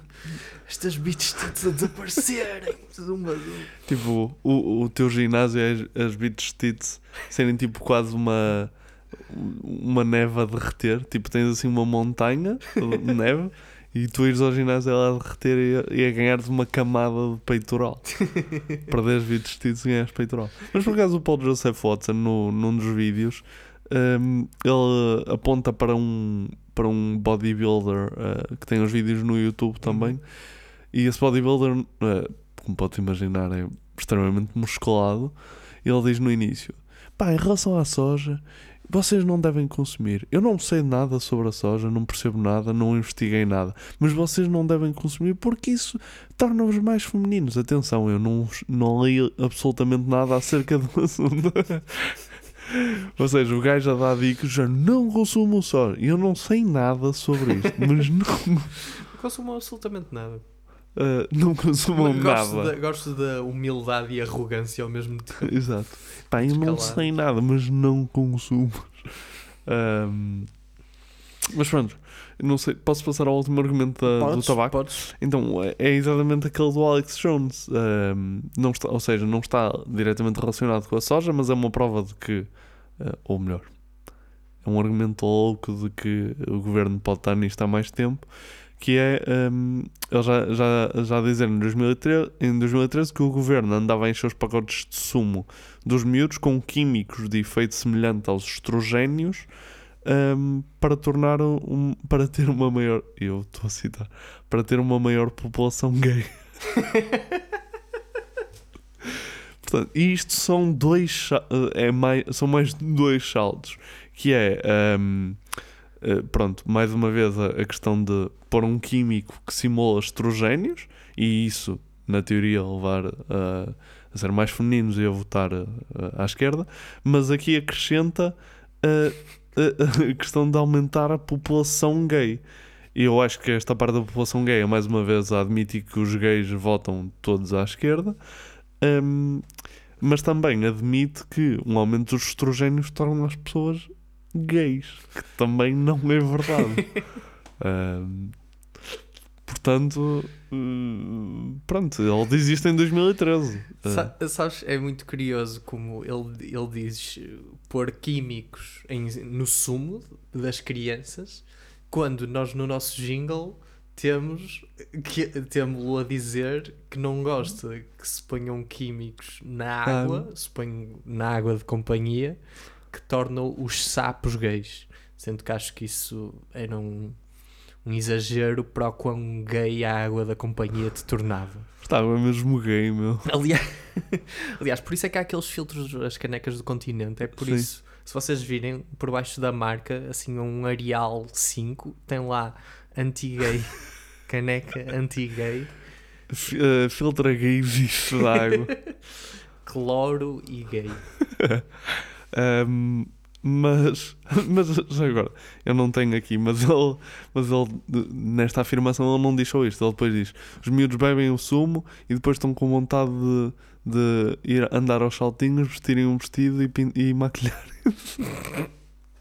Estas bitches todas a desaparecerem. Tipo, o, o teu ginásio é as, as bitch tits serem tipo quase uma uma neve a derreter. Tipo, tens assim uma montanha de neve e tu ires ao ginásio ela a derreter e a, ganhar-te uma camada de peitoral. Perderes bitch tits e ganhas peitoral. Mas por acaso o Paul Joseph Watson, no, num dos vídeos, hum, ele aponta para um, para um bodybuilder uh, que tem os vídeos no YouTube também. E esse bodybuilder, uh, como pode imaginar, é extremamente musculado. Ele diz no início: pá, em relação à soja, vocês não devem consumir. Eu não sei nada sobre a soja, não percebo nada, não investiguei nada. Mas vocês não devem consumir porque isso torna-vos mais femininos. Atenção, eu não, não li absolutamente nada acerca do assunto. Ou seja, o gajo a dar já não consumo soja. E eu não sei nada sobre isto, mas não, Não consumam absolutamente nada. Uh, não consumam gosto, nada. da, gosto da humildade e arrogância ao mesmo tempo. Exato. Pá, eu não sei nada, mas não consumo. Ahm, mas pronto, não sei, posso passar ao último argumento da- do Podes, tabaco? podes. Então, é- é exatamente aquele do Alex Jones. Ahm, não está, ou seja, não está diretamente relacionado com a soja, mas é uma prova de que, ah, ou melhor, é um argumento louco de que o governo pode estar nisto há mais tempo, que é, um, eles já, já, já disseram em 2013, em 2013 que o governo andava a encher os pacotes de sumo dos miúdos com químicos de efeito semelhante aos estrogénios um, para tornar um, para ter uma maior eu estou a citar para ter uma maior população gay. Portanto, isto são dois sa- é mais, são mais dois saltos que é um, eh, pronto, mais uma vez a, a questão de pôr um químico que simula estrogénios e isso na teoria levar a, a ser mais femininos e a votar eh, à esquerda, mas aqui acrescenta a, a- a questão de aumentar a população gay. E eu acho que esta parte da população gay é mais uma vez a admitir que os gays votam todos à esquerda, hum, mas também admite que um aumento dos estrogénios torna as pessoas gays, que também não é verdade. Hum, portanto, hum, pronto, ele diz isto em 2013. Sa- Sabes, é muito curioso como ele, ele diz eh, pôr químicos em- no sumo das crianças, quando nós no nosso jingle temos que temos-lo a dizer que não gosta que se ponham químicos na água, se ponham na água de companhia, que tornam os sapos gays. Sendo que acho que isso era um, um exagero para o quão gay a água da companhia te tornava. Estava mesmo gay, meu. Aliás, aliás, por isso é que há aqueles filtros, as canecas do continente. É por Sim. isso, se vocês virem por baixo da marca, assim, um Arial 5, tem lá anti-gay, caneca anti-gay, eh, filtra gays da água. cloro e gay. Ahm, mas, mas já agora, eu não tenho aqui, mas ele, mas ele nesta afirmação ele não diz só isto. Ele depois diz: os miúdos bebem o sumo e depois estão com vontade de, de ir andar aos saltinhos, vestirem um vestido e, e maquilharem-se.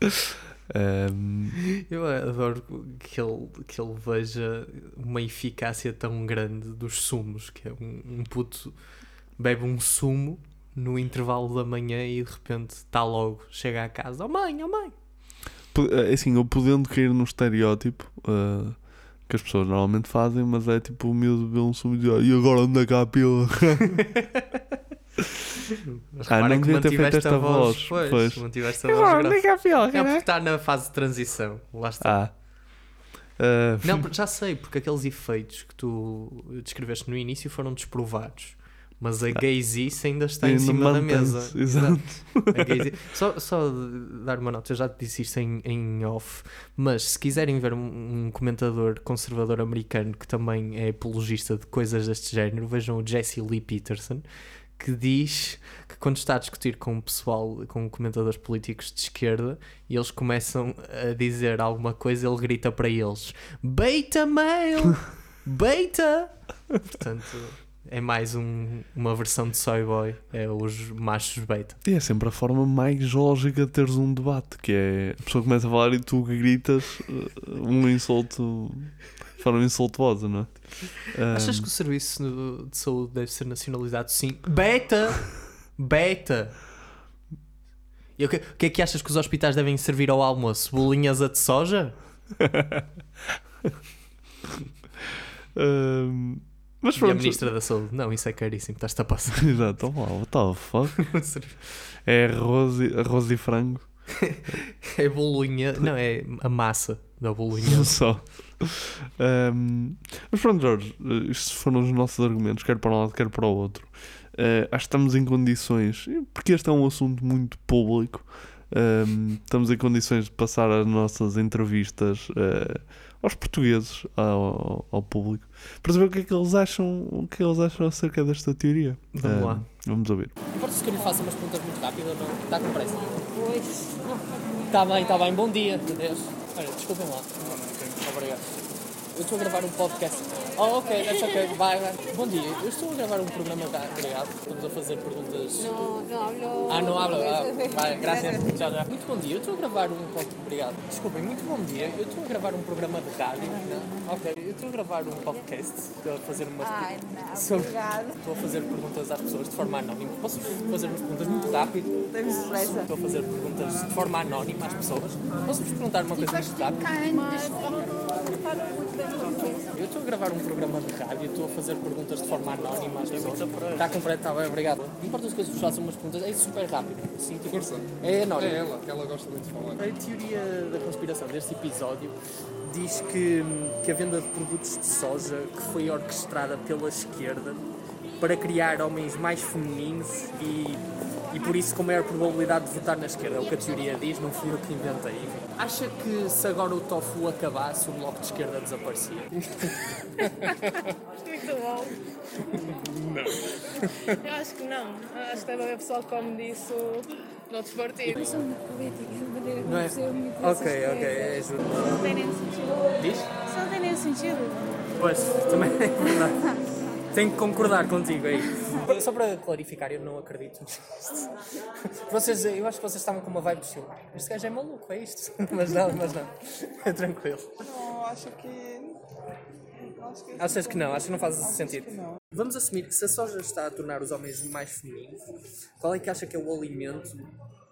Ahm, Eu adoro que ele, que ele veja uma eficácia tão grande dos sumos, que é um, um puto bebe um sumo no intervalo da manhã e de repente está logo, chega à casa, oh mãe, oh mãe. po- é assim, eu podendo cair no estereótipo ah, que as pessoas normalmente fazem, mas é tipo o miúdo beber um sumo e diz: "Ah, e agora anda cá a pila. Mas Ah, não que devia ter feito mantiveste esta a voz. voz, Pois, pois. mantiveste a Agora, voz. onde é que é a pior, Não, porque está na fase de transição. Lá está. Ah. Ah, Não, já sei, porque aqueles efeitos que tu descreveste no início foram desprovados. Mas a gaysice ainda está em cima da mesa. exato. Gaysice- Só, só dar uma nota, eu já te disse isto em, em off, mas se quiserem ver um, um comentador conservador americano que também é apologista de coisas deste género, vejam o Jesse Lee Peterson, que diz que quando está a discutir com o pessoal, com comentadores políticos de esquerda, e eles começam a dizer alguma coisa, ele grita para eles: Beta male! Beta! Portanto, é mais um- uma versão de Soy Boy, é os machos beta. E é sempre a forma mais lógica de teres um debate, que é a pessoa começa a falar e tu gritas uh, um insulto de forma insultuosa, não é? Achas Um, que o serviço de saúde deve ser nacionalizado? Sim. Beta! Beta! E o que, o que é que achas que os hospitais devem servir ao almoço? Bolinhas a de soja? um, mas E a pronto. ministra da saúde? Não, isso é caríssimo, estás-te a passar. Exato, oh, what the fuck? é arroz e, arroz e frango. É bolinha, não, é a massa da bolinha. Só. Um, mas pronto, Jorge, estes foram os nossos argumentos, quer para um lado, quer para o outro. Uh, acho que estamos em condições, porque este é um assunto muito público, um, estamos em condições de passar as nossas entrevistas uh, aos portugueses, ao, ao público, para saber o que é que eles acham, o que eles acham acerca desta teoria. Vamos Um, lá. Vamos ouvir. Importa-se que eu lhe faça umas perguntas muito rápidas ou não? Está com pressa? Pois. Está bem, está bem. Bom dia. Adeus. Olha, desculpem lá. Obrigado. Eu estou a gravar um podcast. Oh, ok, that's ok. Vai, vai. Bom dia. Eu estou a gravar um programa da Obrigado. Estamos a fazer perguntas. No, no hablo. Ah, não habla. Ah, vai, graças. Já, já. Muito bom dia. Eu estou a gravar um. pod- Obrigado. Desculpem, muito bom dia. Eu estou a gravar um programa de rádio. Não? Ok, eu estou a gravar um podcast. Estou a fazer umas. Ai, não, sobre- obrigado. Estou a fazer perguntas às pessoas de forma anónima. Posso fazer umas perguntas muito rápido? Temos pressa. Estou a fazer perguntas de forma anónima às pessoas. Posso-vos perguntar uma coisa muito rápida? Eu estou a gravar um programa de rádio e estou a fazer perguntas de forma anónima às pessoas. Está completo, está bem, obrigado. Não importa as coisas que vos façam umas perguntas, é super rápido. Assim, tipo, É anónimo. É ela, que ela gosta muito de falar. A teoria da conspiração deste episódio diz que, que a venda de produtos de soja que foi orquestrada pela esquerda para criar homens mais femininos e, e por isso com maior probabilidade de votar na esquerda. É o que a teoria diz, não fui eu que inventei. Acha que se agora o tofu acabasse, o bloco de esquerda desaparecia? Muito bom. Eu acho que não. Acho que deve haver pessoal que come disso noutros partidos. Eu sou muito política, de maneira Não é? Ok, ok, é justo. Não tem nem sentido. Diz? Só não tem nem sentido. Pois, também é verdade. Tenho que concordar contigo aí. Só para clarificar, eu não acredito nisto. Vocês, eu acho que vocês estavam com uma vibe de filme. Este gajo é maluco, é isto? Mas não, mas não. É tranquilo. Não, acho que. Acho que Achas que não? Acho que não faz sentido. Vamos assumir que se a soja está a tornar os homens mais femininos, qual é que acha que é o alimento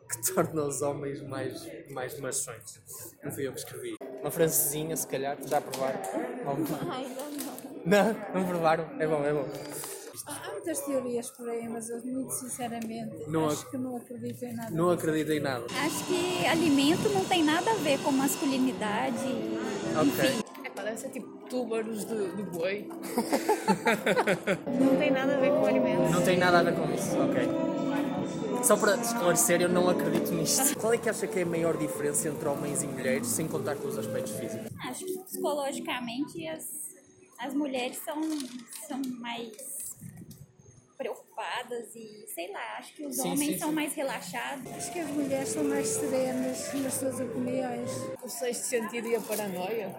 que torna os homens mais, mais machões. Não fui eu que escrevi. Uma francesinha, se calhar, já provaram? Ou- Ainda não. Não, não provaram? É bom, é bom. Há muitas teorias por aí, mas eu, muito sinceramente, Não acho ac- que não acredito em nada. Não acredito em nada. Acho que alimento não tem nada a ver com masculinidade. Ok. É pá, deve ser tipo túbaros de, de boi. não tem nada a ver com alimentos. Não tem nada a ver com isso, ok. Só para esclarecer, eu não acredito nisto. Qual é que acha que é a maior diferença entre homens e mulheres, sem contar com os aspectos físicos? Acho que psicologicamente as, as mulheres são, são mais preocupadas e sei lá, acho que os Sim, homens sim, são sim. mais relaxados. Acho que as mulheres são mais serenas nas suas opiniões. O sexto sentido e a paranoia.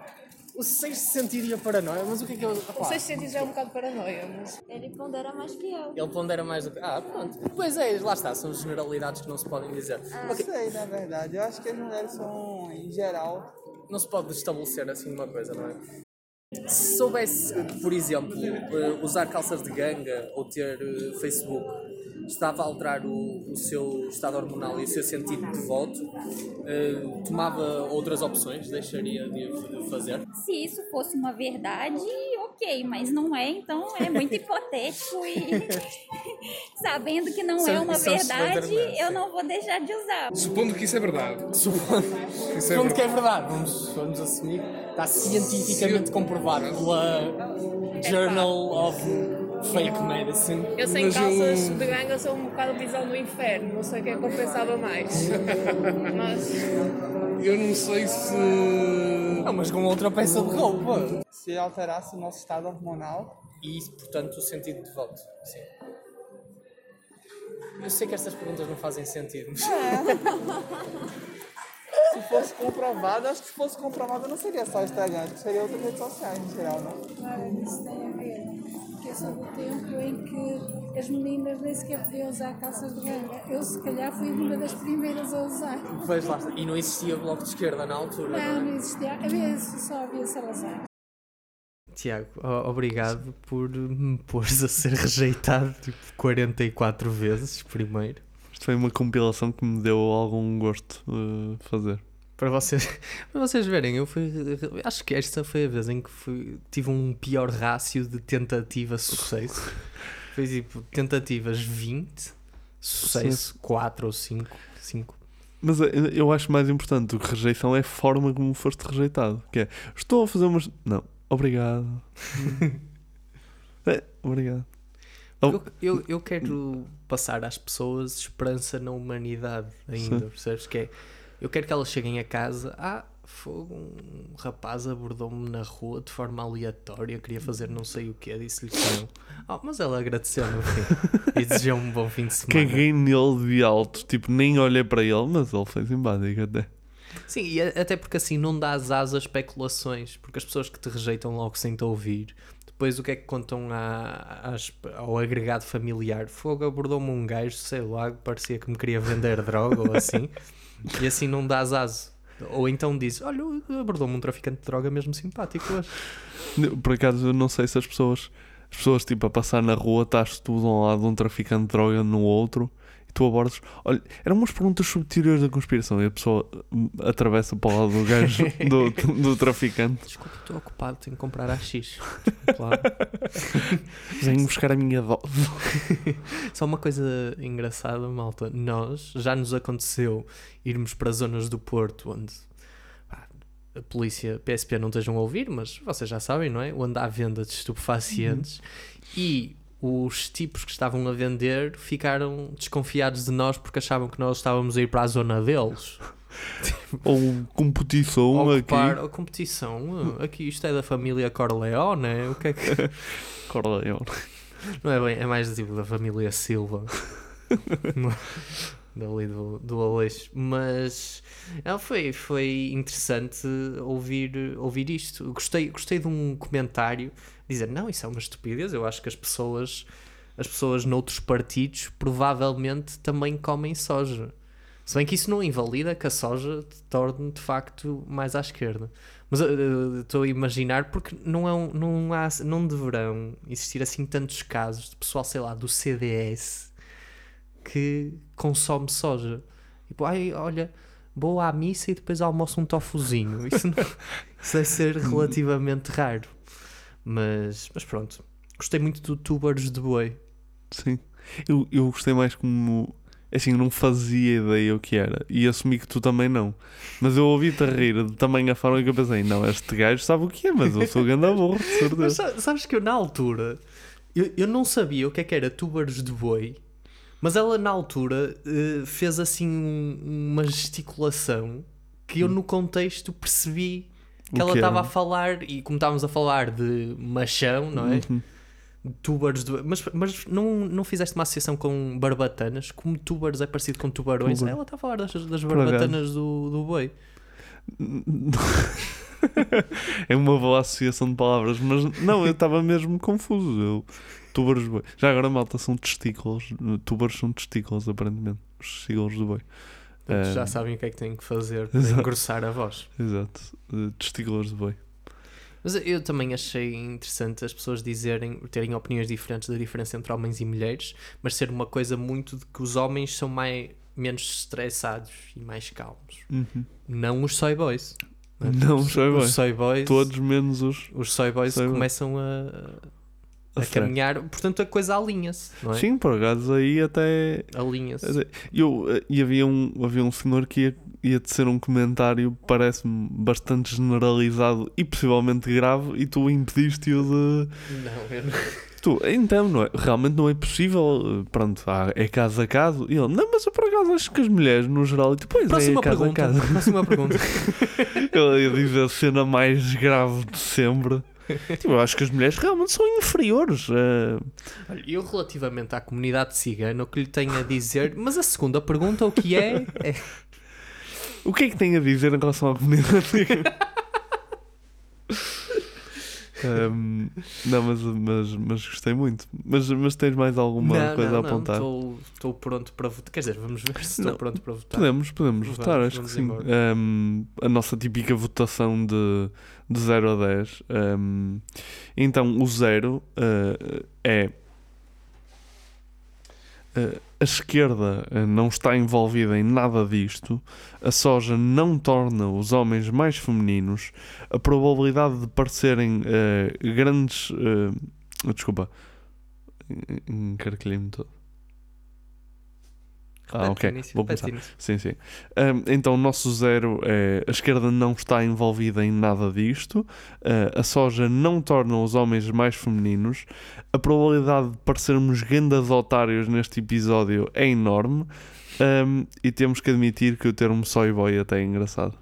O sexto sentido e a paranoia? Mas o que é que eu. O sexto sentido já é um bocado paranoia, mas. Ele pondera mais que eu. Ele pondera mais do que. Ah, pronto. Pois é, lá está, são generalidades que não se podem dizer. Não sei, na verdade. Eu acho que as mulheres são, em geral. Não se pode estabelecer assim uma coisa, não é? Se soubesse, por exemplo, eh, usar calças de ganga ou ter eh, Facebook estava a alterar o, o seu estado hormonal e o seu sentido de voto, eh, tomava outras opções, deixaria de de fazer. Se isso fosse uma verdade, ok, mas não é, então é muito hipotético e sabendo que não Isso é- é uma é verdade, eu não vou deixar de usar. Supondo que isso é verdade. Supondo, Isso é Supondo que é verdade, vamos, vamos assumir. Está cientificamente comprovado pela Journal of Fake Medicine. Eu sem Mas calças eu- de ganga sou um bocado visão no inferno, não sei o que é que eu pensava mais. mas. Eu não sei se. Não, mas com outra peça de roupa. Se alterasse o nosso estado hormonal. E, portanto, o sentido de voto. Sim. Eu sei que estas perguntas não fazem sentido. mas- Se fosse comprovado, acho que se fosse comprovado não seria só Instagram, acho que seria outras redes sociais em geral, não? Claro, isso tem a ver. Sou do tempo em que as meninas nem sequer podiam usar calças de ganga. Eu, se calhar, fui uma das primeiras a usar. Pois lá está. E não existia bloco de esquerda na altura. Não, não é? não existia. Havia, só havia Salazar. Tiago, o- obrigado por me pôres a ser rejeitado tipo 44 vezes primeiro. Isto foi uma compilação que me deu algum gosto uh, fazer. Para vocês, para vocês verem, eu fui. Acho que esta foi a vez em que fui- tive um pior rácio de tentativa-sucesso. Foi tipo tentativas 20, sucesso 4 ou 5. 5. Mas eu acho mais importante do que rejeição é a forma como foste rejeitado. Que é, estou a fazer umas... Não, obrigado. é, obrigado. Oh, Eu, eu, eu quero passar às pessoas esperança na humanidade ainda, Sim. percebes? Que é, eu quero que elas cheguem a casa, ah, fogo, um rapaz abordou-me na rua de forma aleatória, queria fazer não sei o que, disse-lhe que não. Oh, mas ela agradeceu no fim e desejou um bom fim de semana. Caguei nele de alto. Tipo, nem olhei para ele, mas ele foi simpático até. Sim, e a- até porque assim não dás asas a especulações, porque as pessoas que te rejeitam logo sem te ouvir, depois o que é que contam à- às- ao agregado familiar? Fogo abordou-me um gajo, sei lá, parecia que me queria vender droga ou assim, e assim não dás aso. Ou então dizes, olha, abordou-me um traficante de droga mesmo simpático hoje. Por acaso, eu não sei se as pessoas, as pessoas tipo, a passar na rua, estás tu de um lado, um traficante de droga no outro, tu abordas. Olha, eram umas perguntas sobre teorias da conspiração, e a pessoa hum, atravessa para o lado do gajo, do, do traficante. Desculpa, estou ocupado, tenho que comprar AX. Claro. Venho buscar a minha dose. Só uma coisa engraçada, malta. Nós, já nos aconteceu irmos para zonas do Porto onde a polícia, PSP não estejam a ouvir, mas vocês já sabem, não é? Onde há venda de estupefacientes e os tipos que estavam a vender ficaram desconfiados de nós porque achavam que nós estávamos a ir para a zona deles. Ou competição Ocupar aqui. a competição. Aqui isto é da família Corleone, o que é que. Corleone. Não é bem, é mais tipo da família Silva. Dali do, do Aleixo. Mas não, foi, foi interessante ouvir, ouvir isto. Gostei, gostei de um comentário dizer: não, isso é uma estupidez. Eu acho que as pessoas, as pessoas noutros partidos provavelmente também comem soja. Se bem que isso não invalida que a soja te torne de facto mais à esquerda. Mas eh, eh, estou a imaginar porque não, é um- não, há, não deverão existir assim tantos casos de pessoal, sei lá, do CDS que consome soja. Tipo, ai, olha, vou à missa e depois almoço um tofuzinho. Isso, não, isso deve ser relativamente raro. Mas, mas pronto. Gostei muito do tubers de boi. Sim. Eu, eu gostei mais como. Assim, eu não fazia ideia o que era. E assumi que tu também não. Mas eu ouvi-te a rir de tamanha forma que eu pensei: não, este gajo sabe o que é, mas eu sou grande burro, de Mas certeza. sa- sabes que eu na altura eu, eu não sabia o que é que era tubers de boi, mas ela na altura eh, fez assim um- uma gesticulação que eu no contexto percebi que O ela estava a falar, e como estávamos a falar de machão, não é? Uhum. Tubers de boi. Mas, mas não, não fizeste uma associação com barbatanas? Como tubers é parecido com tubarões? Tubar. Ela está a falar das, das barbatanas do, do boi. é uma boa associação de palavras, mas não, eu estava mesmo confuso. Eu, tubers de boi. Já agora, malta, são testículos. Tubers são testículos, aparentemente. Os testículos do boi. Portanto, já Ah, sabem o que é que têm que fazer para Exato. engrossar a voz. Exato. Eh, Testículos de boi. Mas eu também achei interessante as pessoas dizerem, terem opiniões diferentes da diferença entre homens e mulheres, mas ser uma coisa muito de que os homens são mais, menos estressados e mais calmos. Uhum. Não os soy boys. Não os soy boys. Os soy boys. Todos menos os. Os soy boys soy começam a, A a caminhar, portanto a coisa alinha-se, não é? Sim, por acaso aí até. Alinha-se. Eu, eh, e havia um, havia um senhor que ia, ia tecer um comentário, parece-me bastante generalizado e possivelmente grave, e tu impediste-o de. Não, eu não. Tu, então, não é, realmente não é possível. eh, Pronto, há- é caso a caso. E ele, não, mas eu por acaso acho que as mulheres, no geral, e tu, pois Próxima é, caso pergunta. a caso. Próxima pergunta. ele ia dizer a cena mais grave de sempre. Tipo, eu acho que as mulheres realmente são inferiores. Olha, eu relativamente à comunidade cigana, o que lhe tenho a dizer, mas a segunda pergunta, o que é? é O que é que tem a dizer em relação à comunidade? Um, não, mas, mas, mas gostei muito. Mas, mas tens mais alguma não, coisa não, a apontar? Estou, estou pronto para votar. Quer dizer, vamos ver se Não, estou pronto para votar. Podemos, podemos Vamos, votar, acho vamos que sim. Um, a nossa típica votação de, de 0 a 10. Um, então, o 0 uh, é. uh, a esquerda uh, não está envolvida em nada disto, a soja não torna os homens mais femininos, a probabilidade de parecerem uh, grandes. uh, desculpa, en- encarquilhei-me todo. Ah, ok. início, Vou começar. início. Sim, sim. Então, o nosso zero é a esquerda não está envolvida em nada disto, ah, a soja não torna os homens mais femininos, a probabilidade de parecermos grandes otários neste episódio é enorme e temos que admitir que o termo soy boy até é engraçado.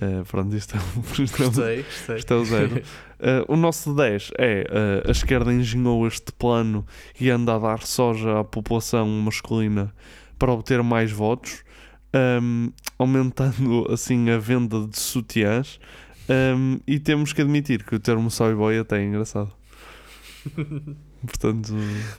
Ah, pronto, isto é, isto é, o- Gostei, gostei. isto é o zero. Ah, o nosso 10 é ah, a esquerda engenhou este plano e anda a dar soja à população masculina para obter mais votos, ahm, aumentando assim a venda de sutiãs. ahm, e temos que admitir que o termo soy boy até é engraçado. Portanto,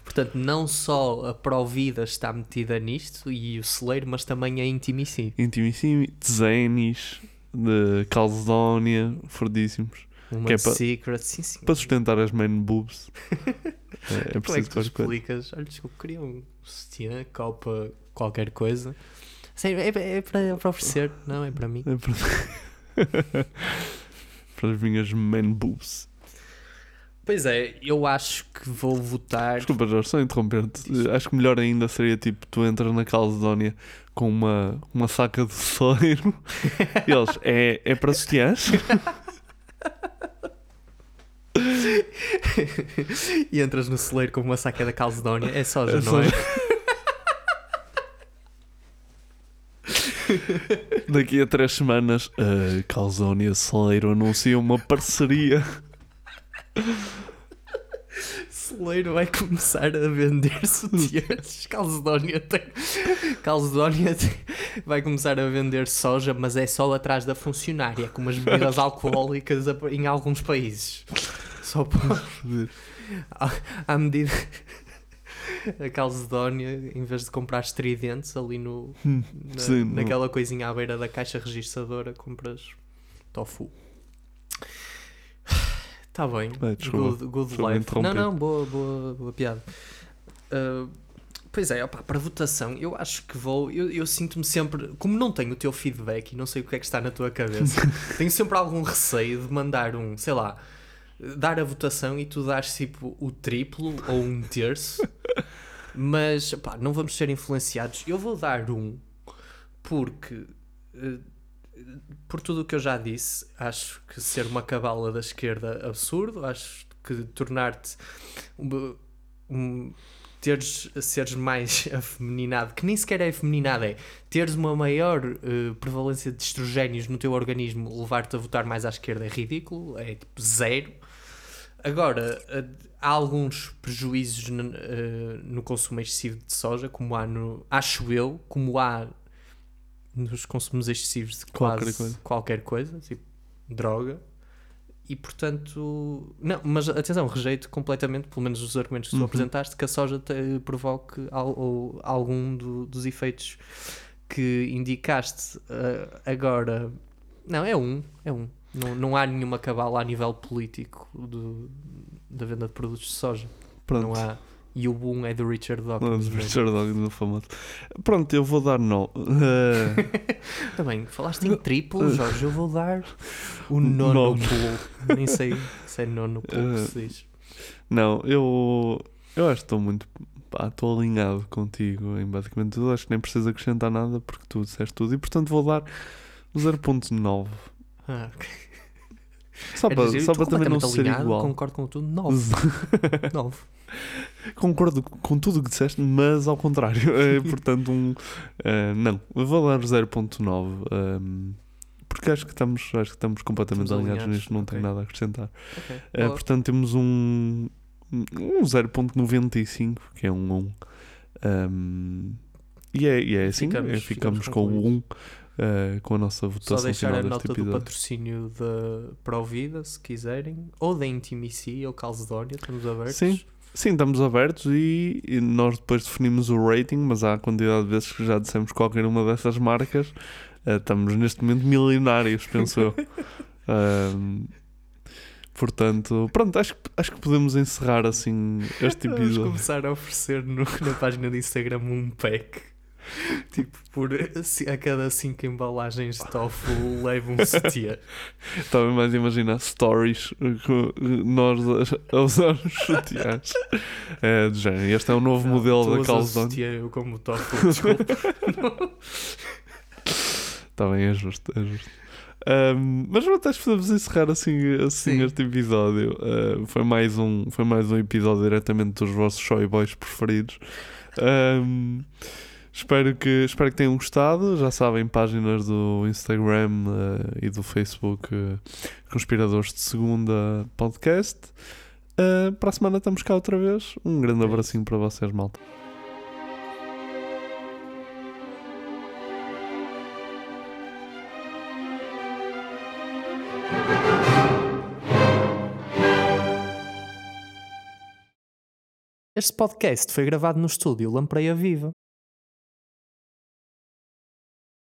Portanto, não só a Provida está metida nisto e o celeiro, mas também a Intimicid. intimissimi, Tzenis, de Calzedónia, fordíssimos. Uma Que é pa- Secret, sim, sim. para sustentar as main boobs. É, é Como é que preciso tu qualquer coisa. explicas? Olha, desculpa, queria um sutiã, copa, qualquer coisa. Sério, é, é para, para oferecer, não é para mim. É para... para as minhas man boobs. Pois é, eu acho que vou votar. Desculpa, Jorge, só interromper-te. Acho que melhor ainda seria tipo: tu entras na Calzedónia com uma, uma saca de celeiro e eles, é, é para sutiãs? e entras no celeiro com uma saca da Calcedónia, é soja, É não é? soja. Daqui a três semanas, a Calzónia Celeiro anuncia uma parceria. Celeiro vai começar a vender sutiãs. Calcedónia tem. Calcedónia tem- vai começar a vender soja, mas é só atrás da funcionária, como as bebidas alcoólicas em alguns países. Só para. à medida. A Calcedónia, em vez de comprar estridentes ali no, Hum, na- sim, no- naquela coisinha à beira da caixa registradora, compras tofu. Está bem. Bem, desculpa, good good life. Não, não, boa, boa, boa piada. Uh, Pois é, opá, para votação, eu acho que vou. Eu, eu sinto-me sempre. Como não tenho o teu feedback e não sei o que é que está na tua cabeça, tenho sempre algum receio de mandar um, sei lá, dar a votação e tu dares tipo o triplo ou um terço. Mas, pá, não vamos ser influenciados. Eu vou dar um porque. eh, por tudo o que eu já disse, acho que ser uma cabala da esquerda absurdo, acho que tornar-te um, um- teres seres mais afeminado, que nem sequer é afeminado, é teres uma maior eh, prevalência de estrogénios no teu organismo, levar-te a votar mais à esquerda é ridículo, é tipo zero. Agora, eh, há alguns prejuízos no, eh, no consumo excessivo de soja, como há no. Acho eu, como há nos consumos excessivos de Qualquer quase coisa. qualquer coisa, tipo droga. E portanto, não, mas atenção, rejeito completamente, pelo menos os argumentos que tu Uhum. apresentaste, que a soja te provoque al- ou algum do- dos efeitos que indicaste. Ah, agora, não, é um, é um. Não, não há nenhuma cabala a nível político do- da venda de produtos de soja. Pronto. Não há. E o boom é do Richard Não, Dawkins. do mesmo. Richard Dawkins, do famoso. Pronto, eu vou dar no. Eh, Também, falaste em triplo, Jorge, eu vou dar o nono pulo. Nem sei se é nono pulo que se Eh, diz. Não, eu, eu acho que estou muito. pá, Estou alinhado contigo em basicamente tudo. Acho que nem preciso acrescentar nada porque tu disseste tudo e portanto vou dar 0.9. Ah, ok. Só Era para, dizer, só para também não ser alinhado, igual. Concordo com tudo. 9. 9. Concordo com tudo o que disseste, mas ao contrário. Eh, portanto, um. eh, não, vou dar 0.9. ehm, porque acho que estamos, acho que estamos completamente Estamos alinhados, alinhados, nisto, não ok. tenho nada a acrescentar. Ok, Eh, boa. portanto, temos um, um 0.95, que é um 1. Ehm, e é, e é assim, Ficamos- eh, ficamos, ficamos com o concluídos. 1 eh, com a nossa votação Só deixar final a nota do patrocínio da Provida, se quiserem, ou da Intimici ou Calcedónia, estamos abertos. Sim, sim, estamos abertos e, e nós depois definimos o rating, mas há a quantidade de vezes que já dissemos qualquer uma dessas marcas. eh, estamos neste momento milionários, penso eu. Ahm, portanto, pronto, acho, que- acho que podemos encerrar assim este Vamos episódio. começar a oferecer no- na página do Instagram um pack. Tipo, por, a cada 5 embalagens de tofu leva um sutiã. Estava mais a imaginar stories com nós a, a usar os sutiãs. É, do género. Este é o novo Não, modelo da Calzone. sutiã, eu como tofu, desculpa. Está bem, é justo, é justo. Ahm, mas pronto, acho que podemos encerrar assim, assim este episódio. Ah, foi, mais um, foi mais um episódio diretamente dos vossos Show Boys preferidos. Ahm, espero, que, espero que tenham gostado. Já sabem, páginas do Instagram ah, e do Facebook ah, Conspiradores de Segunda Podcast. Ah, para a semana estamos cá outra vez. Um grande abracinho para vocês, malta. Este podcast foi gravado no estúdio Lampreia Viva.